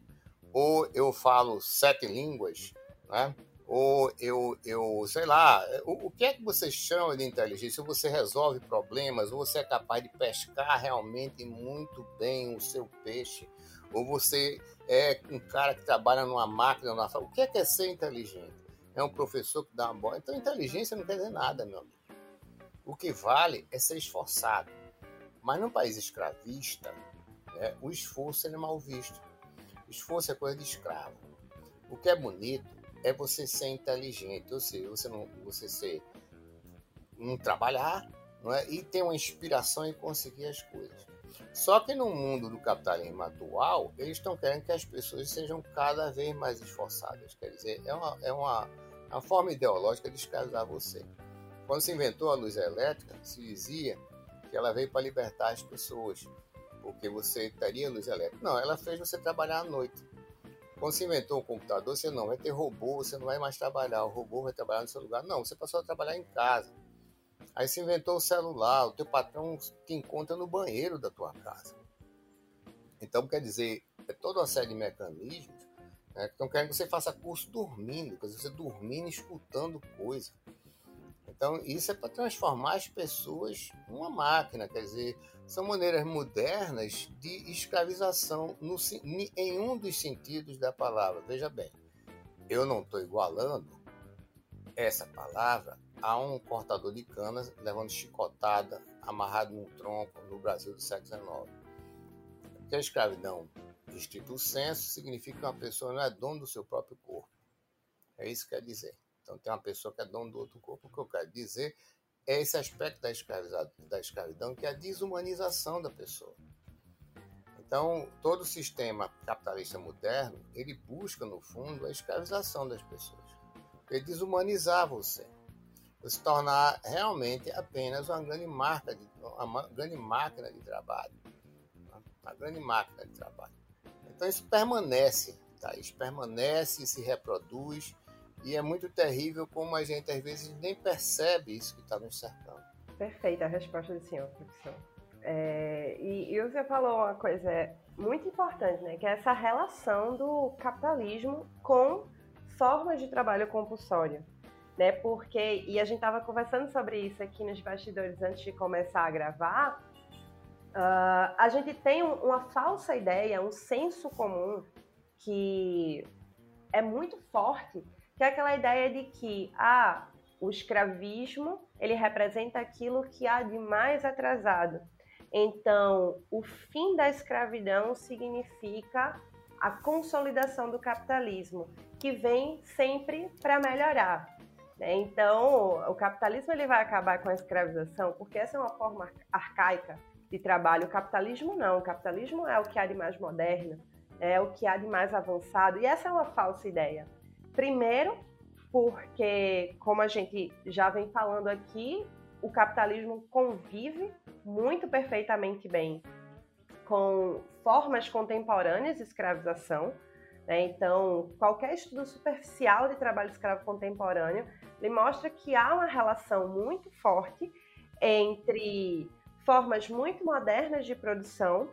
ou eu falo sete línguas, né? ou eu, eu sei lá, o, o que é que você chama de inteligência? Você resolve problemas, ou você é capaz de pescar realmente muito bem o seu peixe, ou você é um cara que trabalha numa máquina, numa... o que é, que é ser inteligente? É um professor que dá uma bola. Então, inteligência não quer dizer nada, meu amigo. O que vale é ser esforçado. Mas num país escravista, né, o esforço é mal visto. Esforço é coisa de escravo. O que é bonito é você ser inteligente, ou seja, você não você ser não trabalhar, não é? E ter uma inspiração em conseguir as coisas. Só que no mundo do capitalismo atual, eles estão querendo que as pessoas sejam cada vez mais esforçadas. Quer dizer, é uma, é uma, é uma forma ideológica de escravizar você. Quando se inventou a luz elétrica, se dizia que ela veio para libertar as pessoas, porque você teria luz elétrica. Não, ela fez você trabalhar à noite. Quando se inventou o computador, você não vai ter robô, você não vai mais trabalhar, o robô vai trabalhar no seu lugar. Não, você passou a trabalhar em casa. Aí se inventou o celular, o teu patrão te encontra no banheiro da tua casa. Então, quer dizer, é toda uma série de mecanismos né, que estão querendo que você faça curso dormindo, quer dizer, você dormindo, escutando coisa. Então, isso é para transformar as pessoas numa máquina, quer dizer, são maneiras modernas de escravização no, em um dos sentidos da palavra. Veja bem, eu não estou igualando essa palavra a um cortador de canas levando chicotada, amarrado num tronco no Brasil do século XIX. Porque a escravidão, estrito senso, significa que uma pessoa não é dono do seu próprio corpo. É isso que quer dizer. Então tem uma pessoa que é dono do outro corpo. O que eu quero dizer é esse aspecto da, da escravidão, que é a desumanização da pessoa. Então, todo o sistema capitalista moderno, ele busca, no fundo, a escravização das pessoas. Ele desumanizar você. Se tornar realmente apenas uma grande, marca de, uma grande máquina de trabalho. Uma grande máquina de trabalho. Então, isso permanece, tá? isso permanece, se reproduz, e é muito terrível como a gente às vezes nem percebe isso que está nos cercando. Perfeita a resposta do senhor, professor. É, e, e você falou uma coisa muito importante, né? Que é essa relação do capitalismo com formas de trabalho compulsório. Né? Porque, e a gente estava conversando sobre isso aqui nos bastidores antes de começar a gravar, uh, a gente tem um, uma falsa ideia, um senso comum que é muito forte que é aquela ideia de que ah, o escravismo ele representa aquilo que há de mais atrasado. Então, o fim da escravidão significa a consolidação do capitalismo, que vem sempre para melhorar. Né? Então, o capitalismo ele vai acabar com a escravização, porque essa é uma forma arcaica de trabalho. O capitalismo não. O capitalismo é o que há de mais moderno, é o que há de mais avançado. E essa é uma falsa ideia. Primeiro, porque, como a gente já vem falando aqui, o capitalismo convive muito perfeitamente bem com formas contemporâneas de escravização. Né? Então, qualquer estudo superficial de trabalho escravo contemporâneo ele mostra que há uma relação muito forte entre formas muito modernas de produção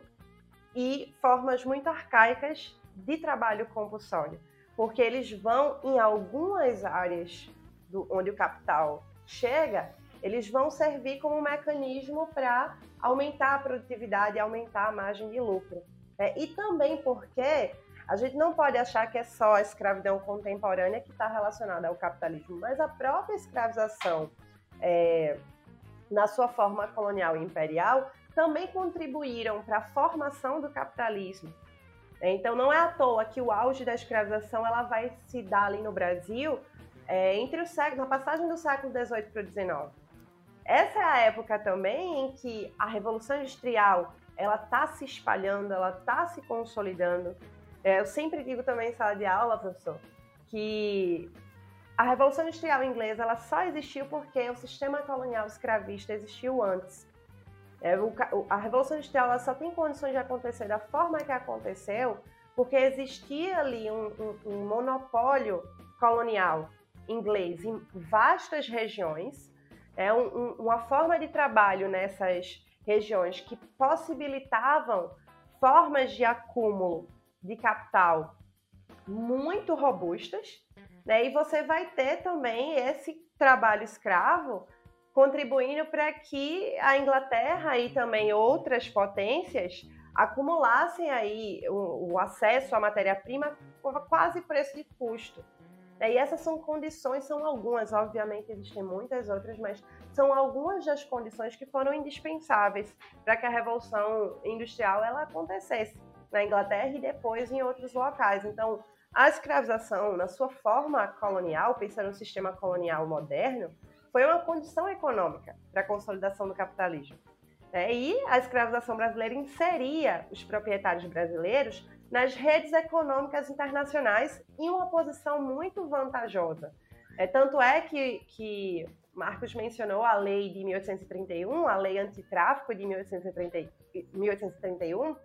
e formas muito arcaicas de trabalho compulsório porque eles vão em algumas áreas do, onde o capital chega, eles vão servir como um mecanismo para aumentar a produtividade aumentar a margem de lucro. É, e também porque a gente não pode achar que é só a escravidão contemporânea que está relacionada ao capitalismo, mas a própria escravização, é, na sua forma colonial e imperial, também contribuíram para a formação do capitalismo. Então não é à toa que o auge da escravização ela vai se dar ali no Brasil é, entre o século, na passagem do século XVIII para o XIX. Essa é a época também em que a Revolução Industrial ela está se espalhando, ela está se consolidando. É, eu sempre digo também em sala de aula, professor, que a Revolução Industrial inglesa ela só existiu porque o sistema colonial escravista existiu antes. É, a Revolução Industrial só tem condições de acontecer da forma que aconteceu porque existia ali um, um, um monopólio colonial inglês em vastas regiões, é um, uma forma de trabalho nessas regiões que possibilitavam formas de acúmulo de capital muito robustas, Né? E você vai ter também esse trabalho escravo contribuindo para que a Inglaterra e também outras potências acumulassem aí o, o acesso à matéria-prima quase preço de custo. E essas são condições, são algumas, obviamente existem muitas outras, mas são algumas das condições que foram indispensáveis para que a revolução industrial ela acontecesse na Inglaterra e depois em outros locais. Então, a escravização, na sua forma colonial, pensando no sistema colonial moderno, foi uma condição econômica para a consolidação do capitalismo. É, e a escravização brasileira inseria os proprietários brasileiros nas redes econômicas internacionais em uma posição muito vantajosa. É, tanto é que, que Marcos mencionou a lei de 1831, a lei antitráfico de 1830, 1831,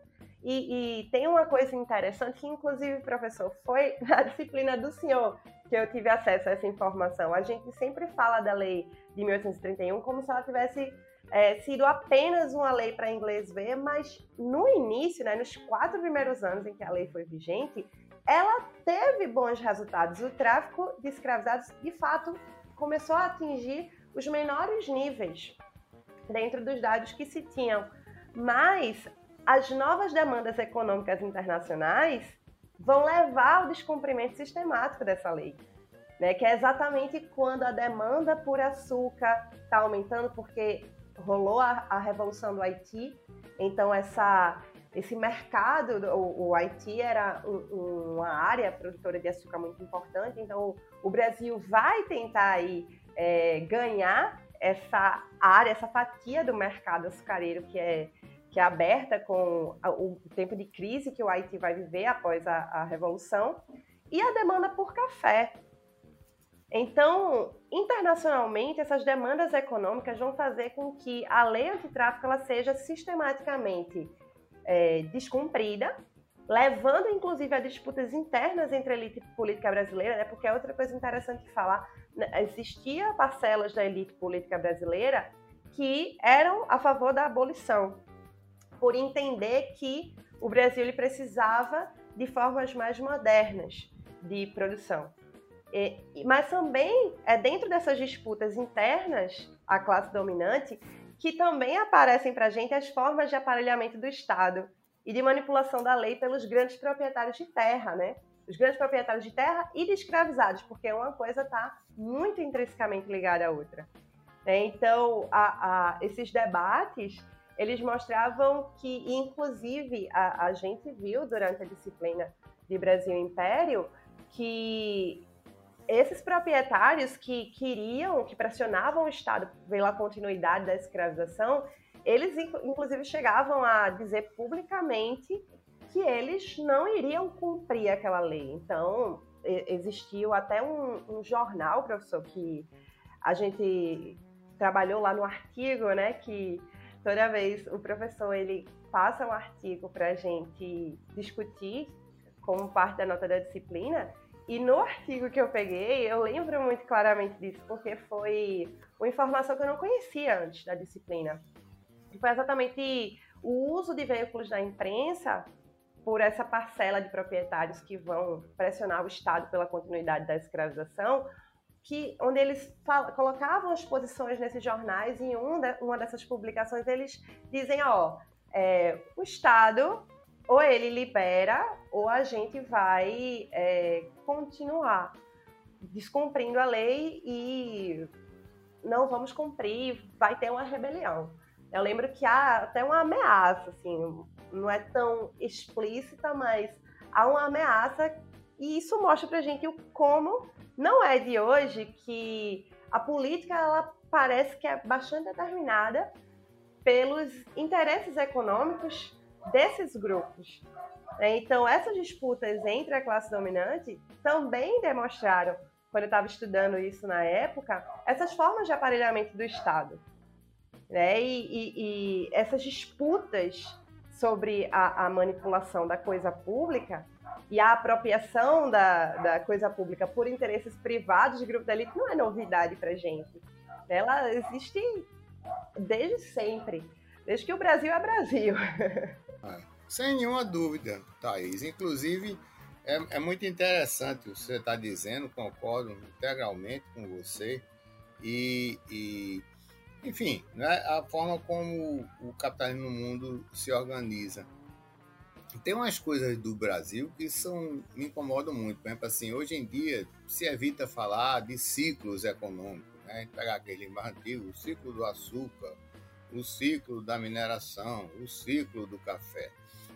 e, e, tem uma coisa interessante que, inclusive, professor, foi na disciplina do senhor que eu tive acesso a essa informação. A gente sempre fala da lei de 1831 como se ela tivesse é, sido apenas uma lei para inglês ver, mas no início, né, nos quatro primeiros anos em que a lei foi vigente, ela teve bons resultados. O tráfico de escravizados, de fato, começou a atingir os menores níveis dentro dos dados que se tinham. Mas as novas demandas econômicas internacionais vão levar ao descumprimento sistemático dessa lei. Né, que é exatamente quando a demanda por açúcar está aumentando, porque rolou a, a, revolução do Haiti, então essa, esse mercado, o, o Haiti era um, uma área produtora de açúcar muito importante, então o, Brasil vai tentar aí, é, ganhar essa área, essa fatia do mercado açucareiro que é que é aberta com o tempo de crise que o Haiti vai viver após a, a revolução, e a demanda por café. Então, internacionalmente, essas demandas econômicas vão fazer com que a lei antitráfico ela seja sistematicamente é, descumprida, levando inclusive a disputas internas entre a elite política brasileira, né? porque é outra coisa interessante de falar, né? existia parcelas da elite política brasileira que eram a favor da abolição, por entender que o Brasil ele precisava de formas mais modernas de produção. E, mas também é dentro dessas disputas internas à classe dominante que também aparecem para a gente as formas de aparelhamento do Estado e de manipulação da lei pelos grandes proprietários de terra, né? Os grandes proprietários de terra e de escravizados, porque uma coisa está muito intrinsecamente ligada à outra. Então, a, a, esses debates eles mostravam que, inclusive, a, a gente viu durante a disciplina de Brasil Império que esses proprietários que queriam, que pressionavam o Estado pela continuidade da escravização, eles inclusive chegavam a dizer publicamente que eles não iriam cumprir aquela lei. Então, existiu até um, um jornal, professor, que a gente trabalhou lá no artigo, né, que toda vez o professor ele passa um artigo para a gente discutir como parte da nota da disciplina. E no artigo que eu peguei, eu lembro muito claramente disso, porque foi uma informação que eu não conhecia antes da disciplina. Foi exatamente o uso de veículos da imprensa por essa parcela de proprietários que vão pressionar o Estado pela continuidade da escravização, que, onde eles colocavam as posições nesses jornais e em um de, uma dessas publicações eles dizem, ó, é, o Estado ou ele libera ou a gente vai é, continuar descumprindo a lei e não vamos cumprir, vai ter uma rebelião. Eu lembro que há até uma ameaça, assim, não é tão explícita, mas há uma ameaça e isso mostra pra gente o como não é de hoje que a política ela parece que é bastante determinada pelos interesses econômicos desses grupos. É, então, essas disputas entre a classe dominante também demonstraram, quando eu estava estudando isso na época, essas formas de aparelhamento do Estado. Né? E, e, e essas disputas sobre a, a manipulação da coisa pública e a apropriação da, da coisa pública por interesses privados de grupo da elite não é novidade para gente. Ela existe desde sempre, desde que o Brasil é Brasil. É, sem nenhuma dúvida, Thaís. Inclusive, É, é muito interessante o que você está dizendo, concordo integralmente com você. E, e enfim, né, a forma como o capitalismo no mundo se organiza. Tem umas coisas do Brasil que são me incomodam muito. Por exemplo, assim, hoje em dia se evita falar de ciclos econômicos. Né? Pegar aquele mais antigo, o ciclo do açúcar, o ciclo da mineração, o ciclo do café.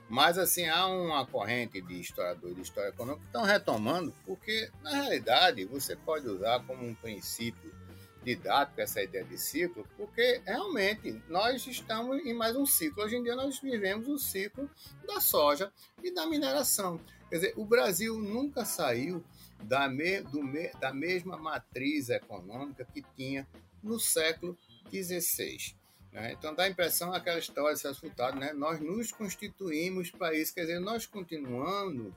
Mas, assim, há uma corrente de historiadores de história econômica que estão retomando, porque, na realidade, você pode usar como um princípio didático essa ideia de ciclo, porque realmente nós estamos em mais um ciclo. Hoje em dia nós vivemos o ciclo da soja e da mineração. Quer dizer, o Brasil nunca saiu da, me, do, da mesma matriz econômica que tinha no século XVI. Né? Então dá a impressão aquela história de Celso Furtado, né? nós nos constituímos isso, quer dizer, nós continuando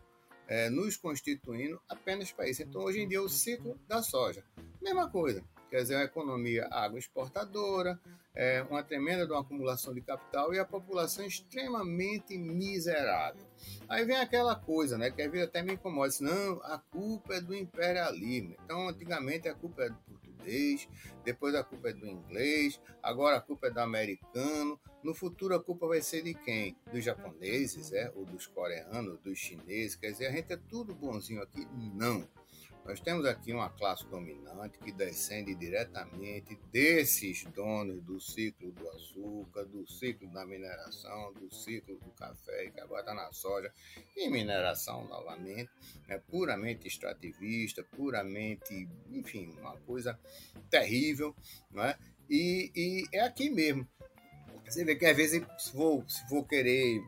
é, nos constituindo apenas isso. Então hoje em dia é o ciclo da soja. Mesma coisa, quer dizer, uma economia agroexportadora, é, uma tremenda de uma acumulação de capital e a população extremamente miserável. Aí vem aquela coisa, né, que às vezes até me incomoda, não, a culpa é do imperialismo. Então, antigamente a culpa é do português, depois a culpa é do inglês, agora a culpa é do americano. No futuro a culpa vai ser de quem? Dos japoneses, é? ou dos coreanos, dos chineses. Quer dizer, a gente é tudo bonzinho aqui? Não. Nós temos aqui uma classe dominante que descende diretamente desses donos do ciclo do açúcar, do ciclo da mineração, do ciclo do café, que agora está na soja, e mineração novamente, é puramente extrativista, puramente, enfim, uma coisa terrível, não é? E, e é aqui mesmo. Você vê que às vezes, se for, se for querer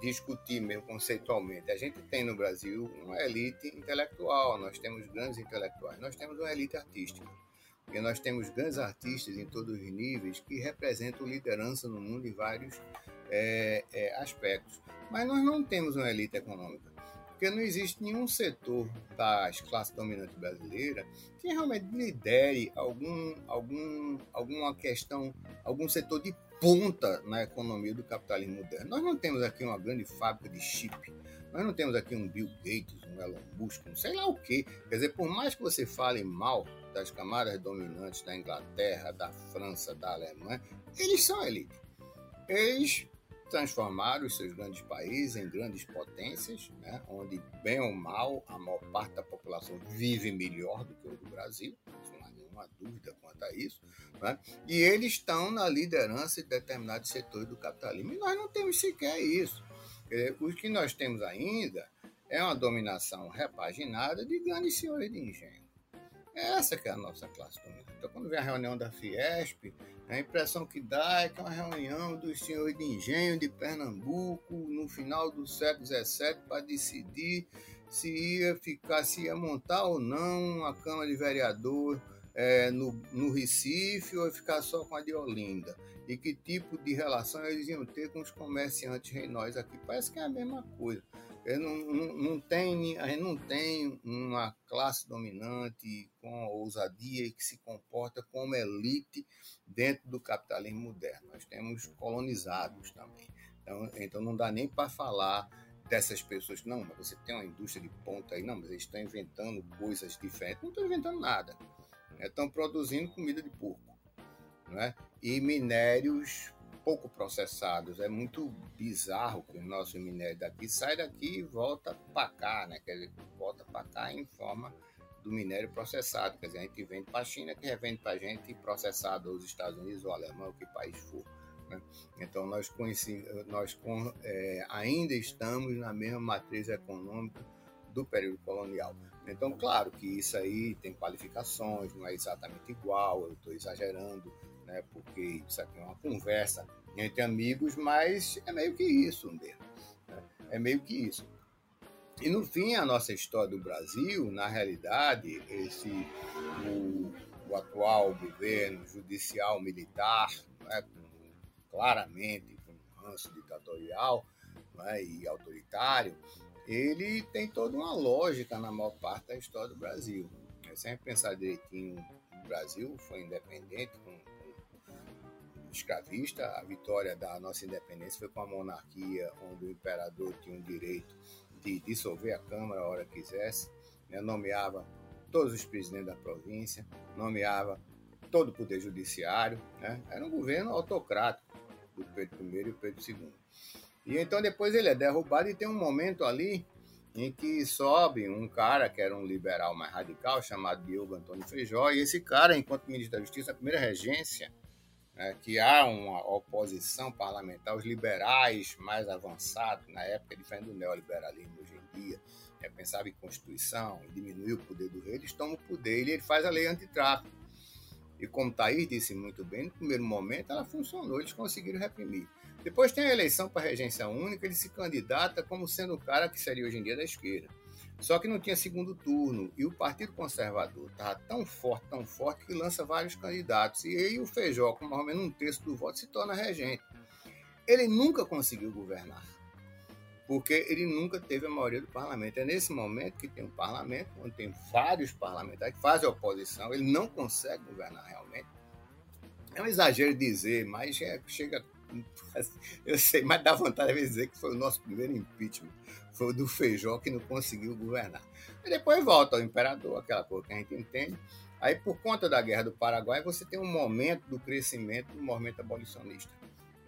discutir mesmo conceitualmente. A gente tem no Brasil uma elite intelectual, nós temos grandes intelectuais, nós temos uma elite artística. Porque nós temos grandes artistas em todos os níveis que representam liderança no mundo em vários é, é, aspectos. Mas nós não temos uma elite econômica porque não existe nenhum setor das classes dominantes brasileiras que realmente lidere algum, algum, alguma questão, algum setor de ponta na economia do capitalismo moderno. Nós não temos aqui uma grande fábrica de chip, nós não temos aqui um Bill Gates, um Elon Musk, um sei lá o quê. Quer dizer, por mais que você fale mal das camadas dominantes da Inglaterra, da França, da Alemanha, eles são elite. Eles transformar os seus grandes países em grandes potências, né, onde, bem ou mal, a maior parte da população vive melhor do que o do Brasil, há nenhuma dúvida quanto a isso, né, e eles estão na liderança de determinados setores do capitalismo, e nós não temos sequer isso. O que nós temos ainda é uma dominação repaginada de grandes senhores de engenho. Essa que é a nossa classe dominante. Então, quando vem a reunião da Fiesp, a impressão que dá é que é uma reunião dos senhores de engenho de Pernambuco no final do século XVII para decidir se ia ficar, se ia montar ou não a Câmara de Vereador é, no, no Recife ou ficar só com a de Olinda. E que tipo de relação eles iam ter com os comerciantes reinóis aqui. Parece que é a mesma coisa. Não, não, não, tem, a gente não tem uma classe dominante com ousadia que se comporta como elite dentro do capitalismo moderno. Nós temos colonizados também. Então, então não dá nem para falar dessas pessoas. Não, mas você tem uma indústria de ponta aí. Não, mas eles estão inventando coisas diferentes. Não estão inventando nada. Estão produzindo comida de porco. Né? E minérios pouco processados. É muito bizarro que o nosso minério daqui sai daqui e volta para cá, né? Quer dizer, volta para cá em forma do minério processado. Quer dizer, a gente vende para a China, que revende para a gente processado aos Estados Unidos ou Alemanha, o que país for. Né? Então, nós, conheci, nós é, ainda estamos na mesma matriz econômica do período colonial. Então, claro que isso aí tem qualificações, não é exatamente igual, eu estou exagerando, né? porque isso aqui é uma conversa entre amigos, mas é meio que isso mesmo. Né? É meio que isso. E no fim, a nossa história do Brasil, na realidade, esse o, o atual governo judicial militar, né, claramente com um ranço ditatorial né, e autoritário, ele tem toda uma lógica na maior parte da história do Brasil. É sempre pensar direitinho, o Brasil foi independente com escravista. A vitória da nossa independência foi com a monarquia, onde o imperador tinha o direito de dissolver a Câmara a hora que quisesse, né? nomeava todos os presidentes da província, nomeava todo o Poder Judiciário. Né? Era um governo autocrático do Pedro I e o Pedro II. E então depois ele é derrubado e tem um momento ali em que sobe um cara que era um liberal mais radical, chamado Diogo Antônio Feijó, e esse cara, enquanto ministro da Justiça, a primeira regência, né, que há uma oposição parlamentar, os liberais mais avançados, na época, diferente do neoliberalismo hoje em dia, é, pensava em Constituição, diminuir o poder do rei, eles tomam o poder e ele faz a lei antitráfico. E como Thaís disse muito bem, no primeiro momento ela funcionou, eles conseguiram reprimir. Depois tem a eleição para regência única, ele se candidata como sendo o cara que seria hoje em dia da esquerda. Só que não tinha segundo turno. E o Partido Conservador estava tão forte, tão forte, que lança vários candidatos. E aí o Feijó, com mais ou menos um terço do voto, se torna regente. Ele nunca conseguiu governar porque ele nunca teve a maioria do parlamento. É nesse momento que tem um parlamento, onde tem vários parlamentares que fazem oposição, ele não consegue governar realmente. É um exagero dizer, mas é, chega. Eu sei, mas dá vontade de dizer que foi o nosso primeiro impeachment. Foi o do Feijó que não conseguiu governar. E depois volta ao imperador, aquela coisa que a gente entende. Aí, por conta da Guerra do Paraguai, você tem um momento do crescimento do movimento abolicionista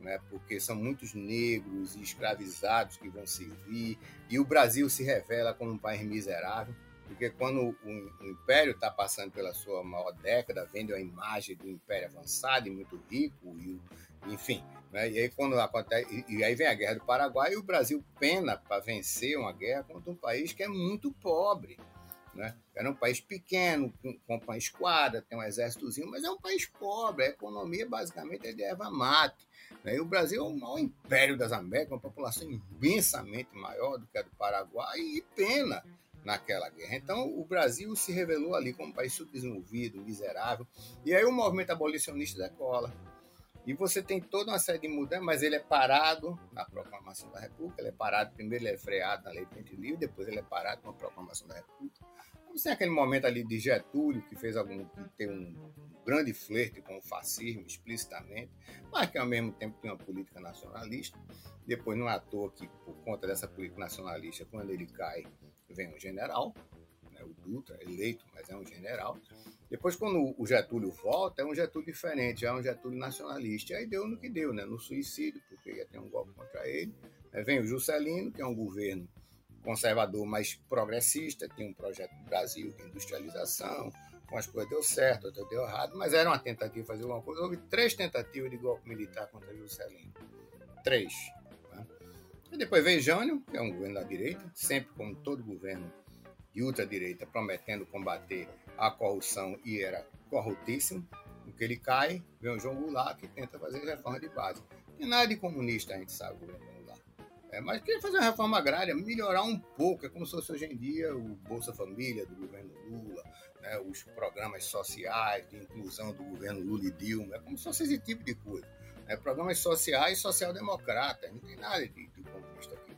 né, porque são muitos negros e escravizados que vão servir, e o Brasil se revela como um país miserável, porque quando o, o Império está passando pela sua maior década, vende a imagem do Império avançado e muito rico, e, enfim. Né, e, aí quando acontece, e, aí vem a Guerra do Paraguai, e o Brasil pena para vencer uma guerra contra um país que é muito pobre. Né? Era um país pequeno, com, com uma esquadra, tem um exércitozinho, mas é um país pobre. A economia basicamente é de erva mate. Né? E o Brasil é o maior império das Américas, uma população imensamente maior do que a do Paraguai, e pena naquela guerra. Então, o Brasil se revelou ali como um país subdesenvolvido, miserável, e aí o movimento abolicionista decola. E você tem toda uma série de mudanças, mas ele é parado na proclamação da República, ele é parado, primeiro ele é freado na Lei Pente Livre, depois ele é parado com a proclamação da República. Você tem aquele momento ali de Getúlio, que fez algum, que um grande flerte com o fascismo explicitamente, mas que ao mesmo tempo tem uma política nacionalista. Depois, não é à toa que, por conta dessa política nacionalista, quando ele cai, vem um general, né, o Dutra, eleito, mas é um general. Depois, quando o Getúlio volta, é um Getúlio diferente, é um Getúlio nacionalista. E aí deu no que deu, né? no suicídio, porque ia ter um golpe contra ele. Aí vem o Juscelino, que é um governo conservador, mas progressista, tinha um projeto do Brasil de industrialização, umas coisas deu certo, outras deu errado, mas era uma tentativa de fazer alguma coisa. Houve três tentativas de golpe militar contra Juscelino. Três. Né? E depois veio Jânio, que é um governo da direita, sempre como todo governo de ultradireita, prometendo combater a corrupção e era corruptíssimo. No que ele cai, vem o João Goulart, que tenta fazer reforma de base. E nada de comunista, a gente sabe, o governo é, mas queria fazer uma reforma agrária, melhorar um pouco. É como se fosse hoje em dia o Bolsa Família do governo Lula, né, os programas sociais de inclusão do governo Lula e Dilma. É como se fosse esse tipo de coisa. É, programas sociais social-democratas, não tem nada de, de comunista aqui.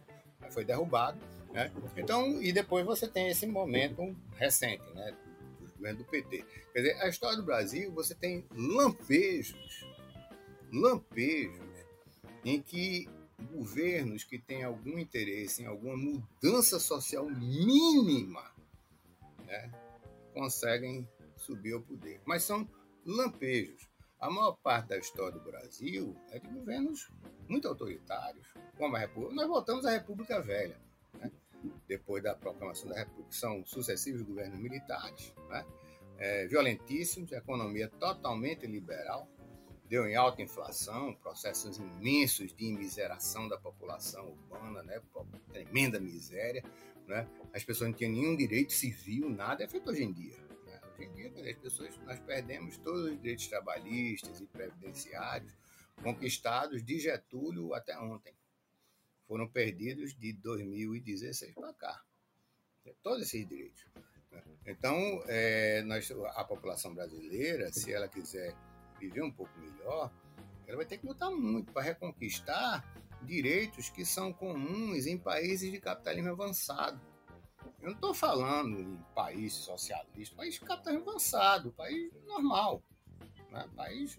Foi derrubado. Né? Então, e depois você tem esse momento recente, né, do governo do PT. Quer dizer, a história do Brasil, você tem lampejos, lampejos, em que governos que têm algum interesse em alguma mudança social mínima né, conseguem subir ao poder. Mas são lampejos. A maior parte da história do Brasil é de governos muito autoritários, como a República. Nós voltamos à República Velha, né? Depois da proclamação da República. São sucessivos governos militares, né? é, violentíssimos, economia totalmente liberal, deu em alta inflação, processos imensos de imiseração da população urbana, né? tremenda miséria. Né? As pessoas não tinham nenhum direito civil, nada é feito hoje em dia. Né? Hoje em dia, as pessoas, nós perdemos todos os direitos trabalhistas e previdenciários conquistados de Getúlio até ontem. Foram perdidos de 2016 para cá. Todos esses direitos. Então, é, nós, a população brasileira, se ela quiser viver um pouco melhor, ela vai ter que lutar muito para reconquistar direitos que são comuns em países de capitalismo avançado. Eu não estou falando em país socialista, país de capitalismo avançado, país normal. Né? País...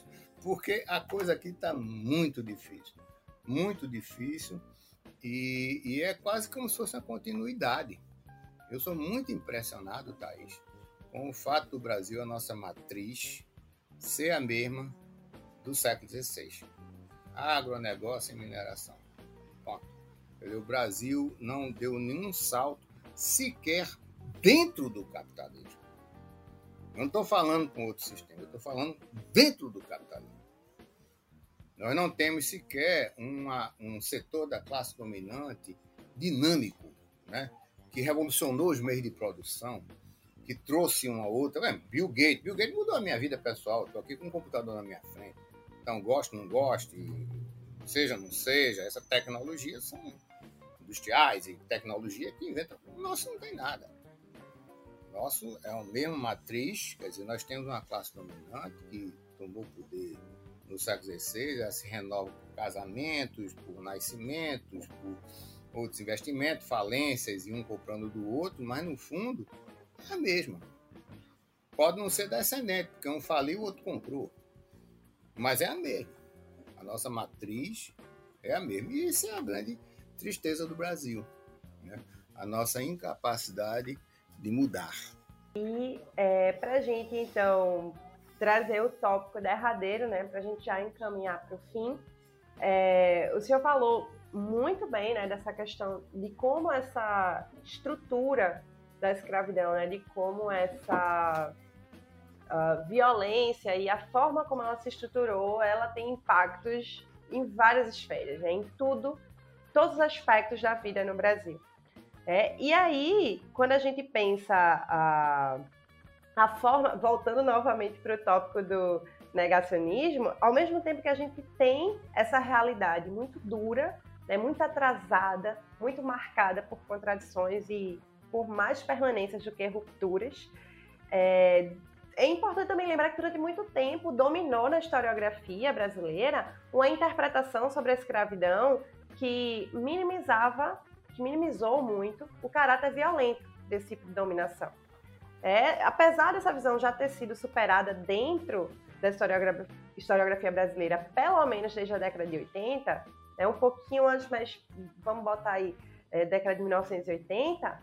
Porque a coisa aqui está muito difícil. Muito difícil. E, e é quase como se fosse uma continuidade. Eu sou muito impressionado, Thaís, com o fato do Brasil, a nossa matriz, ser a mesma do século XVI. Agronegócio e mineração. O Brasil não deu nenhum salto sequer dentro do capitalismo. Eu não estou falando com outro sistema, eu estou falando dentro do capitalismo. Nós não temos sequer uma, um setor da classe dominante dinâmico, né? que revolucionou os meios de produção, que trouxe uma outra. É, Bill Gates. Bill Gates mudou a minha vida pessoal. Estou aqui com um computador na minha frente. Então, gosto, não gosto, seja, não seja, essa tecnologia são industriais e tecnologia que inventa. O nosso não tem nada. Nosso é a mesma matriz, quer dizer, nós temos uma classe dominante que tomou poder no século XVI, ela se renova por casamentos, por nascimentos, por outros investimentos, falências e um comprando do outro, mas no fundo é a mesma. Pode não ser descendente, porque um faliu, o outro comprou. Mas é a mesma. A nossa matriz é a mesma. E isso é a grande tristeza do Brasil. Né? A nossa incapacidade de mudar. E é, para a gente, então, trazer o tópico derradeiro, né, para a gente já encaminhar para o fim, é, o senhor falou muito bem né, dessa questão de como essa estrutura da escravidão, né, de como essa violência e a forma como ela se estruturou, ela tem impactos em várias esferas, né, em tudo, todos os aspectos da vida no Brasil. É, e aí, quando a gente pensa a, a forma, voltando novamente para o tópico do negacionismo, ao mesmo tempo que a gente tem essa realidade muito dura, né, muito atrasada, muito marcada por contradições e por mais permanências do que rupturas, é, é importante também lembrar que durante muito tempo dominou na historiografia brasileira uma interpretação sobre a escravidão que minimizava que minimizou muito o caráter violento desse tipo de dominação. É, apesar dessa visão já ter sido superada dentro da historiografia, historiografia brasileira, pelo menos desde a década de 80, é um pouquinho antes, mas vamos botar aí é, década de 1980,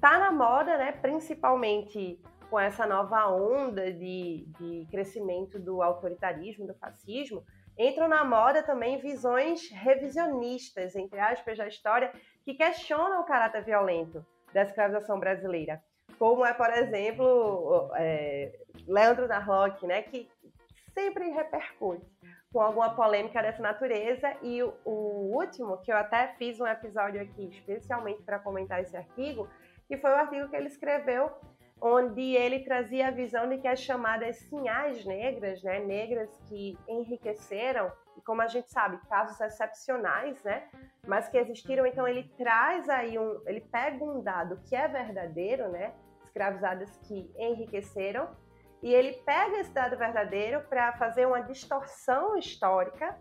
tá na moda, né, principalmente com essa nova onda de, de crescimento do autoritarismo, do fascismo, entram na moda também visões revisionistas, entre aspas, da história, que questionam o caráter violento da escravização brasileira. Como é, por exemplo, é, Leandro Narlock, né, que sempre repercute com alguma polêmica dessa natureza. E o, o último, que eu até fiz um episódio aqui especialmente para comentar esse artigo, que foi o artigo que ele escreveu onde ele trazia a visão de que as chamadas sinhais negras, né, negras que enriqueceram, e como a gente sabe, casos excepcionais, né, mas que existiram, então ele traz aí um, ele pega um dado que é verdadeiro, né, escravizadas que enriqueceram, e ele pega esse dado verdadeiro para fazer uma distorção histórica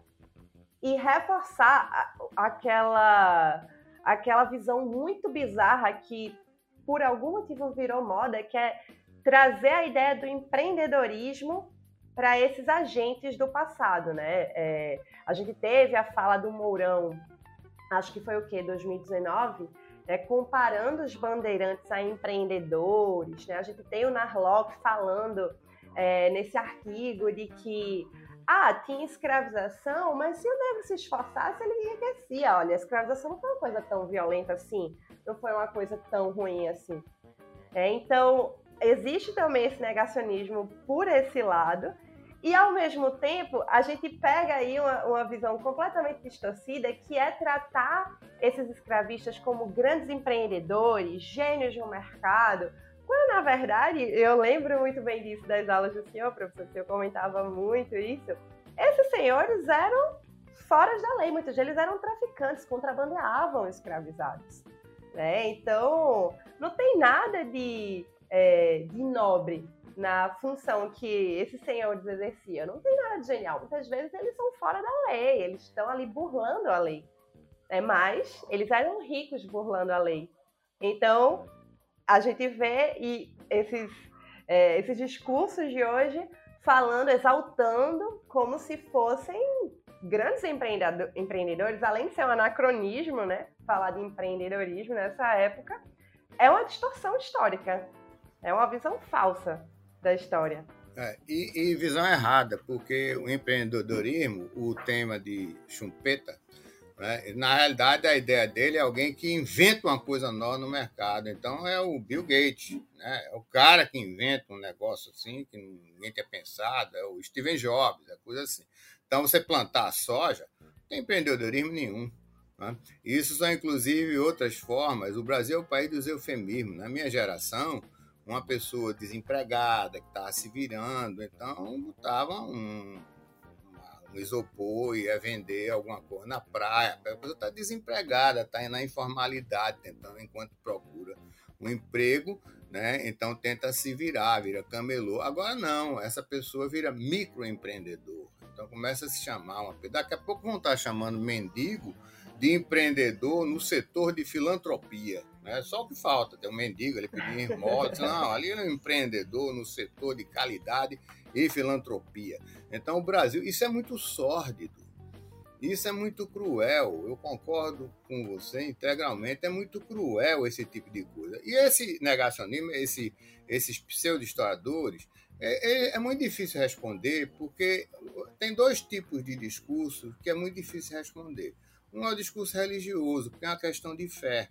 e reforçar aquela aquela visão muito bizarra que por algum motivo virou moda, que é trazer a ideia do empreendedorismo para esses agentes do passado, né? É, a gente teve a fala do Mourão, acho que foi o quê, 2019, né, comparando os bandeirantes a empreendedores, né? A gente tem o Narlock falando é, nesse artigo de que ah, tinha escravização, mas se o negro se esforçasse, ele enriquecia. Olha, a escravização não foi uma coisa tão violenta assim, não foi uma coisa tão ruim assim. É, então, existe também esse negacionismo por esse lado, e ao mesmo tempo, a gente pega aí uma, uma visão completamente distorcida, que é tratar esses escravistas como grandes empreendedores, gênios um mercado, quando, na verdade, eu lembro muito bem disso das aulas do senhor, professor, que eu comentava muito isso. Esses senhores eram fora da lei, muitos deles eram traficantes, contrabandeavam escravizados. Né? Então, não tem nada de, é, de nobre na função que esses senhores exerciam. Não tem nada de genial. Muitas vezes eles são fora da lei, eles estão ali burlando a lei. É, mas eles eram ricos burlando a lei. Então, a gente vê e esses, é, esses discursos de hoje falando, exaltando como se fossem grandes empreendedores, além de ser um anacronismo, né, falar de empreendedorismo nessa época, é uma distorção histórica, é uma visão falsa da história. É, e, e, visão errada, porque o empreendedorismo, o tema de Chumpeta, né, na realidade a ideia dele é alguém que inventa uma coisa nova no mercado. Então é o Bill Gates, né, é o cara que inventa um negócio assim que ninguém tinha pensado, é o Steven Jobs, é coisa assim. Então você plantar soja, não tem empreendedorismo nenhum. Né? Isso são inclusive outras formas. O Brasil é o país dos eufemismos. Na minha geração, uma pessoa desempregada que estava se virando, então botava um, um isopor ia vender alguma coisa na praia. A pessoa está desempregada, está na informalidade, tentando enquanto procura um emprego, né? Então tenta se virar, vira camelô. Agora não, essa pessoa vira microempreendedor. Então começa a se chamar uma. Daqui a pouco vão estar chamando mendigo de empreendedor no setor de filantropia. É só o que falta. Tem um mendigo, ele pedindo esmola. Não, ali é um empreendedor no setor de qualidade e filantropia. Então, o Brasil, isso é muito sórdido. Isso é muito cruel. Eu concordo com você integralmente. É muito cruel esse tipo de coisa. E esse negacionismo, esse, esses pseudo-historiadores, é, é, é, muito difícil responder, porque tem dois tipos de discurso que é muito difícil responder. Um é o discurso religioso, que é uma questão de fé.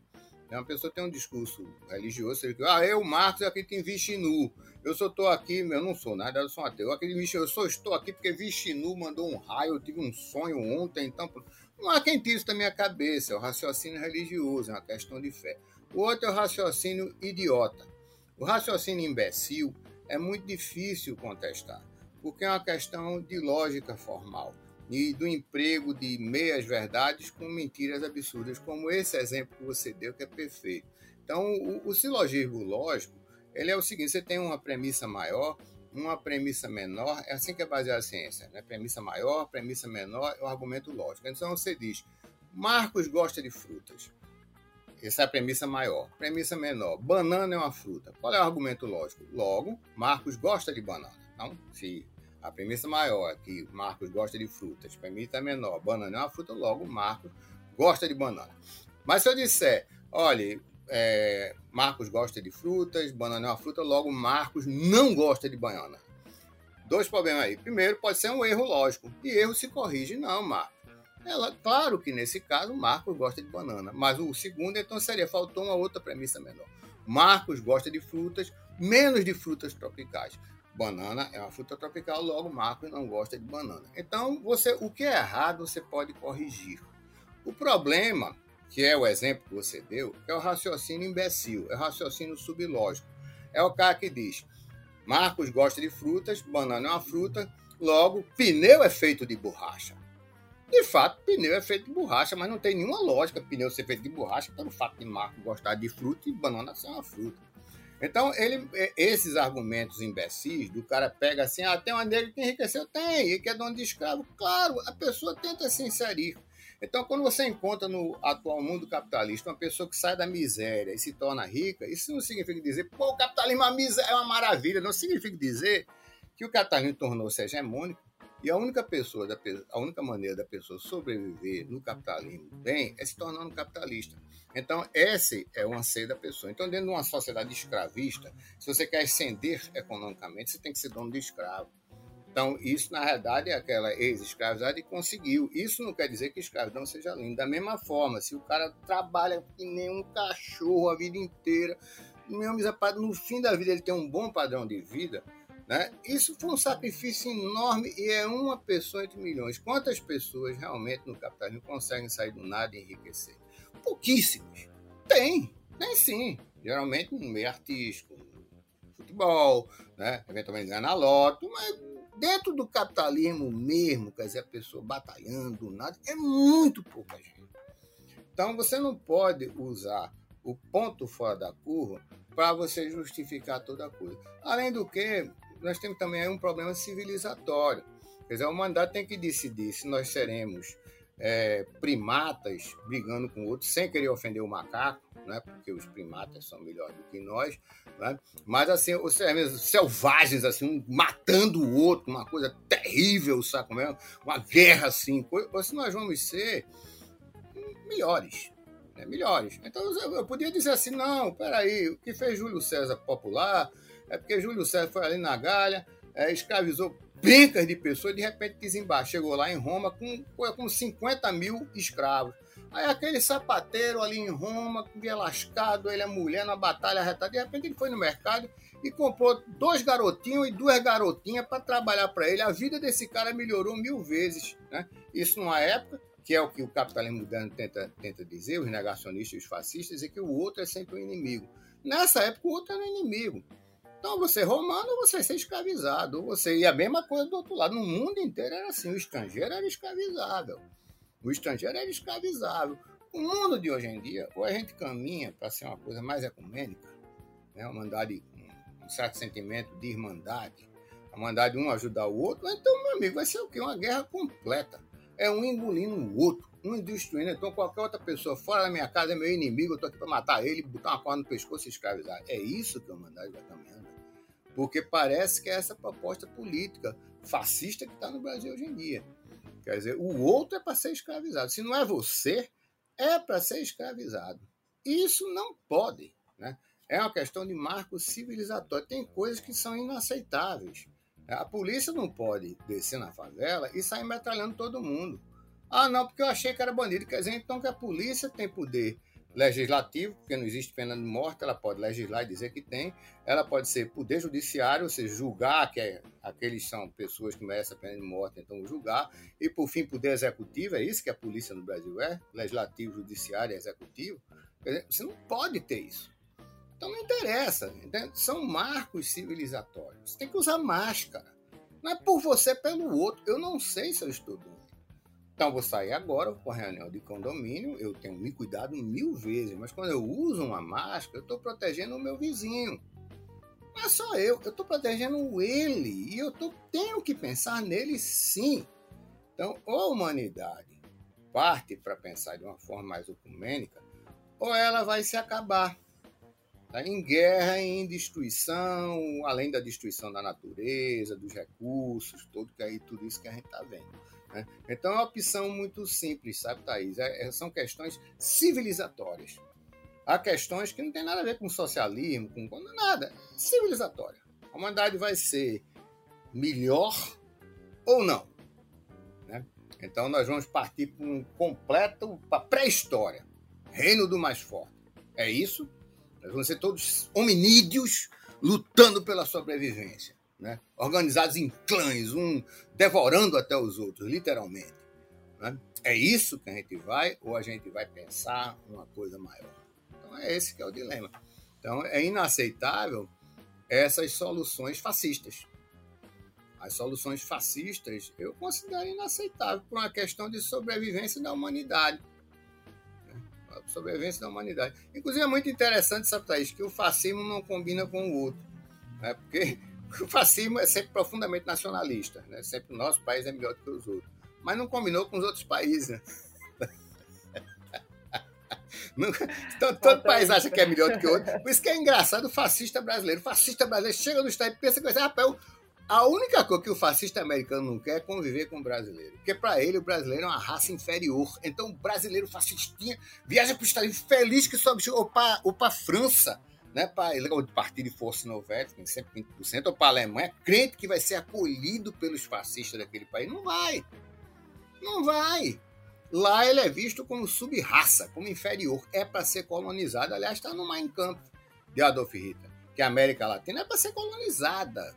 Uma pessoa tem um discurso religioso, ele ah, eu, Marcos, acredito em Vishnu. Eu só estou aqui, eu não sou nada, eu sou um ateu. Eu, acredito, eu só estou aqui porque Vishnu mandou um raio, eu tive um sonho ontem, então... Não há quem tire isso da minha cabeça, é o raciocínio religioso, é uma questão de fé. O outro é o raciocínio idiota. O raciocínio imbecil é muito difícil contestar, porque é uma questão de lógica formal e do emprego de meias verdades com mentiras absurdas, como esse exemplo que você deu, que é perfeito. Então, o, o silogismo lógico, ele é o seguinte, você tem uma premissa maior, uma premissa menor, é assim que é baseada a ciência, né? Premissa maior, premissa menor é o argumento lógico. Então, você diz, Marcos gosta de frutas. Essa é a premissa maior. Premissa menor, banana é uma fruta. Qual é o argumento lógico? Logo, Marcos gosta de banana. Então, se a premissa maior é que Marcos gosta de frutas, premissa menor, banana é uma fruta, logo Marcos gosta de banana. Mas se eu disser, olha, é, Marcos gosta de frutas, banana é uma fruta, logo Marcos não gosta de banana. Dois problemas aí. Primeiro, pode ser um erro lógico. E erro se corrige, não, Marcos. Ela, claro que nesse caso Marcos gosta de banana, mas o segundo então seria faltou uma outra premissa menor. Marcos gosta de frutas, menos de frutas tropicais. Banana é uma fruta tropical, logo Marcos não gosta de banana. Então, você, o que é errado, você pode corrigir. O problema, que é o exemplo que você deu, é o raciocínio imbecil, é o raciocínio sublógico. É o cara que diz: Marcos gosta de frutas, banana é uma fruta, logo pneu é feito de borracha. De fato, pneu é feito de borracha, mas não tem nenhuma lógica pneu ser feito de borracha pelo fato de Marcos gostar de fruta e banana ser uma fruta. Então, ele, é, esses argumentos imbecis, do cara pega assim, ah, tem uma negra que enriqueceu? Tem, e que é dono de escravo. Claro, a pessoa tenta se inserir. Então, quando você encontra no atual mundo capitalista uma pessoa que sai da miséria e se torna rica, isso não significa dizer, pô, o capitalismo é uma maravilha. Não significa dizer que o capitalismo tornou-se hegemônico e a única pessoa, da, a única maneira da pessoa sobreviver no capitalismo bem é se tornando capitalista. Então, esse é o anseio da pessoa. Então, dentro de uma sociedade escravista, se você quer ascender economicamente, você tem que ser dono de escravo. Então, isso, na realidade, é aquela ex-escravidade que conseguiu. Isso não quer dizer que escravidão seja linda. Da mesma forma, se o cara trabalha que nem um cachorro a vida inteira, no fim da vida ele tem um bom padrão de vida, né? Isso foi um sacrifício enorme e é uma pessoa entre milhões. Quantas pessoas realmente no capitalismo conseguem sair do nada e enriquecer? Pouquíssimos. Tem, tem sim. Geralmente no meio artístico, futebol, né? eventualmente ganhar na loto, mas dentro do capitalismo mesmo, quer dizer, a pessoa batalhando, nada, é muito pouca gente. Então você não pode usar o ponto fora da curva para você justificar toda a coisa. Além do que, nós temos também um problema civilizatório. Quer dizer, a humanidade tem que decidir se nós seremos é, primatas brigando com outros, sem querer ofender o macaco, né? porque os primatas são melhores do que nós, né? mas assim, os selvagens, assim, um matando o outro, uma coisa terrível, sabe como é? Uma guerra assim, ou se nós vamos ser melhores, né? melhores. Então eu podia dizer assim, não, peraí, o que fez Júlio César popular é porque Júlio César foi ali na Galha, é, escravizou pencas de pessoas, de repente desembarcou, chegou lá em Roma com, com 50 mil escravos. Aí aquele sapateiro ali em Roma, que via lascado, ele é mulher na batalha retada, de repente ele foi no mercado e comprou dois garotinhos e duas garotinhas para trabalhar para ele. A vida desse cara melhorou mil vezes. Né? Isso numa época, que é o que o capitalismo moderno tenta, tenta dizer, os negacionistas e os fascistas, é que o outro é sempre o um inimigo. Nessa época, o outro era o inimigo. Então, você romano, você ser escravizado. Você... E a mesma coisa do outro lado. No mundo inteiro era assim. O estrangeiro era escravizável. O estrangeiro era escravizável. O mundo de hoje em dia, ou a gente caminha para ser uma coisa mais ecumênica, né? uma mandade, um certo sentimento de irmandade, a mandade de um ajudar o outro, então, meu amigo, vai ser o quê? Uma guerra completa. É um engolindo o outro, um destruindo. Então, qualquer outra pessoa fora da minha casa é meu inimigo, eu estou aqui para matar ele, botar uma corda no pescoço e escravizar. É isso que a humanidade vai caminhando porque parece que é essa proposta política fascista que está no Brasil hoje em dia. Quer dizer, o outro é para ser escravizado. Se não é você, é para ser escravizado. Isso não pode. Né? É uma questão de marco civilizatório. Tem coisas que são inaceitáveis. A polícia não pode descer na favela e sair metralhando todo mundo. Ah, não, porque eu achei que era bandido. Quer dizer, então que a polícia tem poder legislativo, porque não existe pena de morte, ela pode legislar e dizer que tem. Ela pode ser poder judiciário, ou seja, julgar que é, aqueles são pessoas que merecem a pena de morte, então julgar. E, por fim, poder executivo, é isso que a polícia no Brasil é: legislativo, judiciário e executivo. Dizer, você não pode ter isso. Então não interessa. Entende? São marcos civilizatórios. Você tem que usar máscara. Não é por você, é pelo outro. Eu não sei se eu estou doente. Então, vou sair agora para reunião de condomínio, eu tenho me cuidado mil vezes, mas quando eu uso uma máscara, eu estou protegendo o meu vizinho. Não é só eu, eu estou protegendo ele e eu tô, tenho que pensar nele sim. Então, ou a humanidade parte para pensar de uma forma mais ecumênica, ou ela vai se acabar. Tá? Em guerra, em destruição, além da destruição da natureza, dos recursos, tudo, que aí, tudo isso que a gente está vendo. Né? Então é uma opção muito simples, sabe, Thaís? É, é, são questões civilizatórias. Há questões que não tem nada a ver com socialismo, com, nada. Civilizatória. A humanidade vai ser melhor ou não. Né? Então nós vamos partir para um completo, para pré-história. Reino do mais forte. É isso? Nós vamos ser todos hominídeos lutando pela sobrevivência né? organizados em clãs, um devorando até os outros, literalmente. Né? É isso que a gente vai, ou a gente vai pensar uma coisa maior? Então é esse que é o dilema. Então é inaceitável essas soluções fascistas. As soluções fascistas eu considero inaceitável por uma questão de sobrevivência da humanidade. Né? Sobrevivência da humanidade. Inclusive é muito interessante, sabe, Thaís, que o fascismo não combina com o outro. Né? Porque o fascismo é sempre profundamente nacionalista, né? sempre o nosso país é melhor do que os outros. Mas não combinou com os outros países. Né? então, todo país acha que é melhor do que o outro. Por isso que é engraçado o fascista brasileiro. O fascista brasileiro chega no estado e pensa que vai ser, rapaz, a única coisa que o fascista americano não quer é conviver com o brasileiro. Porque para ele o brasileiro é uma raça inferior. Então o brasileiro fascistinha viaja para Estados Unidos feliz que sobe ou para a França né, para partir de força novética, sempre 20%, ou para a Alemanha, crente que vai ser acolhido pelos fascistas daquele país. Não vai. Não vai. Lá ele é visto como sub-raça, como inferior. É para ser colonizado. Aliás, está no Mein Kampf de Adolf Hitler, que a América Latina é para ser colonizada.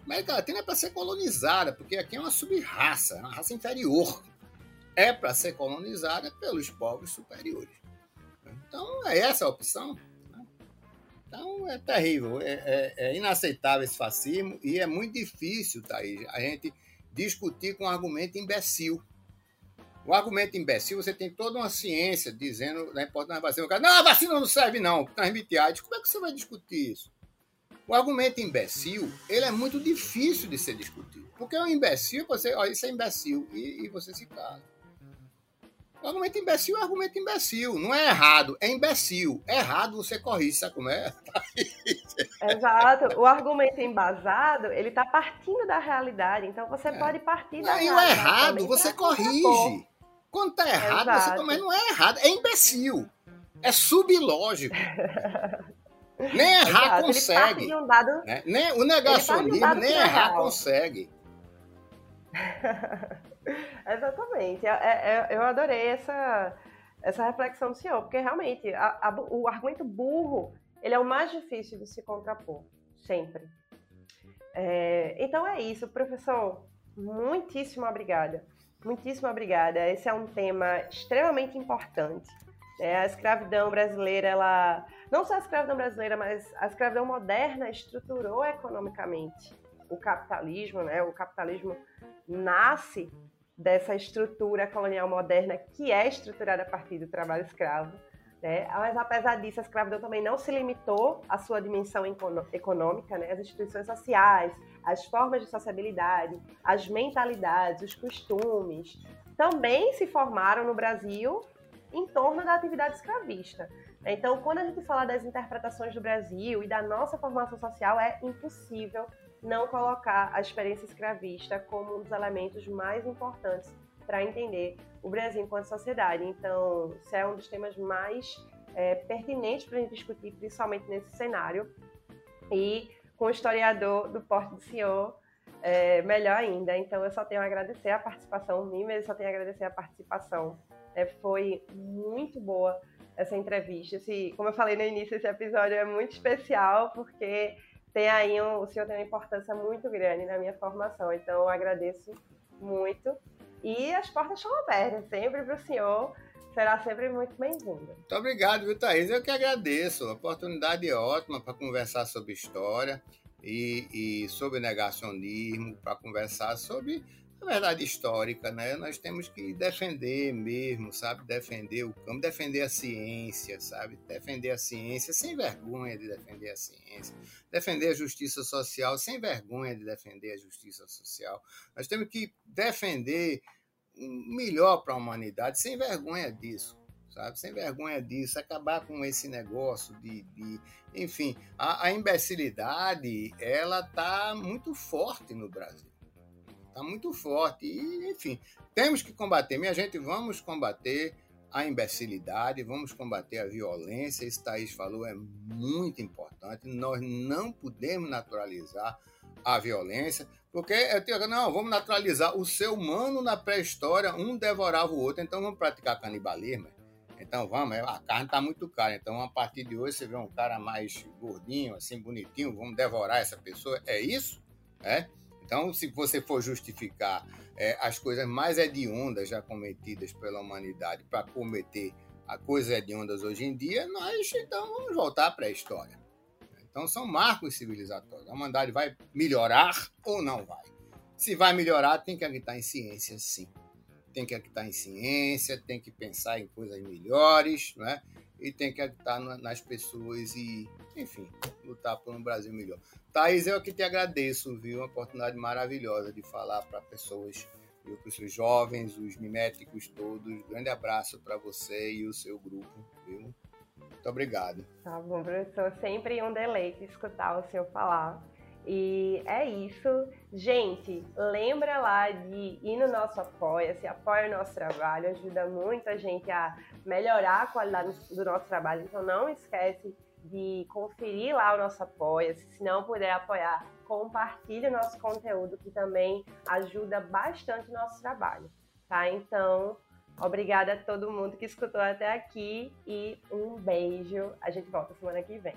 A América Latina é para ser colonizada, porque aqui é uma sub-raça, é uma raça inferior. É para ser colonizada pelos povos superiores. Então, é essa a opção. Então é terrível, é, é, é, inaceitável esse fascismo e é muito difícil, Thaís, a gente discutir com um argumento imbecil. O argumento imbecil, você tem toda uma ciência dizendo da importância da vacina. Não, a vacina não serve não, transmite AIDS. Como é que você vai discutir isso? O argumento imbecil, ele é muito difícil de ser discutido. Porque o imbecil, você, ó, isso é imbecil, e, e você se cala. Argumento imbecil é argumento imbecil. Não é errado, é imbecil. É errado, você corrige, sabe como é? Exato. O argumento embasado, ele está partindo da realidade. Então você é. pode partir da não, realidade. E o errado, você corrige. Quando está errado, Exato. você também não é errado. É imbecil. É subilógico. Nem errar Exato. consegue. Um dado... né? nem, o negacionismo um nem errar real. consegue. Exatamente. É, é, eu adorei essa, essa reflexão do senhor, porque realmente a, a, o argumento burro ele é o mais difícil de se contrapor, sempre. É, então é isso, professor. Muitíssimo obrigada. Muitíssimo obrigada. Esse é um tema extremamente importante. É, a escravidão brasileira, ela não só a escravidão brasileira, mas a escravidão moderna estruturou economicamente o capitalismo, né? O capitalismo nasce dessa estrutura colonial moderna que é estruturada a partir do trabalho escravo. Né? Mas apesar disso, a escravidão também não se limitou à sua dimensão econômica, né? as instituições sociais, as formas de sociabilidade, as mentalidades, os costumes, também se formaram no Brasil em torno da atividade escravista. Então, quando a gente fala das interpretações do Brasil e da nossa formação social, é impossível não colocar a experiência escravista como um dos elementos mais importantes para entender o Brasil enquanto sociedade. Então, isso é um dos temas mais é, pertinentes para a gente discutir, principalmente nesse cenário. E com o historiador do Porto do Senhor, é, melhor ainda. Então, eu só tenho a agradecer a participação, mim mesmo só tenho a agradecer a participação. É, foi muito boa essa entrevista. Esse, como eu falei no início, esse episódio é muito especial, porque tem aí um, o senhor tem uma importância muito grande na minha formação, então eu agradeço muito. E as portas estão abertas sempre para o senhor, será sempre muito bem-vindo. Muito obrigado, viu, Thaís? Eu que agradeço. A oportunidade é ótima para conversar sobre história e, e sobre negacionismo, para conversar sobre a verdade histórica, né? Nós temos que defender mesmo, sabe? Defender o campo, defender a ciência, sabe? Defender a ciência sem vergonha de defender a ciência. Defender a justiça social sem vergonha de defender a justiça social. Nós temos que defender o melhor para a humanidade sem vergonha disso. Sabe? Sem vergonha disso, acabar com esse negócio de, de enfim, a, a imbecilidade ela está muito forte no Brasil Está muito forte. E, enfim, temos que combater. Minha gente, vamos combater a imbecilidade, vamos combater a violência. Isso Thaís falou é muito importante. Nós não podemos naturalizar a violência, porque eu tenho, não, vamos naturalizar o ser humano na pré-história, um devorava o outro, então vamos praticar canibalismo. Então vamos, a carne está muito cara. Então a partir de hoje você vê um cara mais gordinho, assim, bonitinho, vamos devorar essa pessoa. É isso? É? Então, se você for justificar é, as coisas mais hediondas já cometidas pela humanidade para cometer a coisas hediondas hoje em dia, nós então vamos voltar para a história. Então, são marcos civilizatórios. A humanidade vai melhorar ou não vai? Se vai melhorar, tem que acreditar em ciência, sim. Tem que acreditar em ciência, tem que pensar em coisas melhores, né? E tem que acreditar nas pessoas e, enfim, lutar por um Brasil melhor. Thaís, eu que te agradeço, viu? Uma oportunidade maravilhosa de falar para pessoas, viu? para os jovens, os miméticos todos. Grande abraço para você e o seu grupo, viu? Muito obrigado. Tá bom, professor. Sempre um deleite escutar o senhor falar. E é isso. Gente, lembra lá de ir no nosso Apoia-se, apoia o nosso trabalho, ajuda muito a gente a melhorar a qualidade do nosso trabalho. Então não esquece de conferir lá o nosso Apoia-se. Se não puder apoiar, compartilhe o nosso conteúdo, que também ajuda bastante o nosso trabalho, tá? Então, obrigada a todo mundo que escutou até aqui e um beijo. A gente volta semana que vem.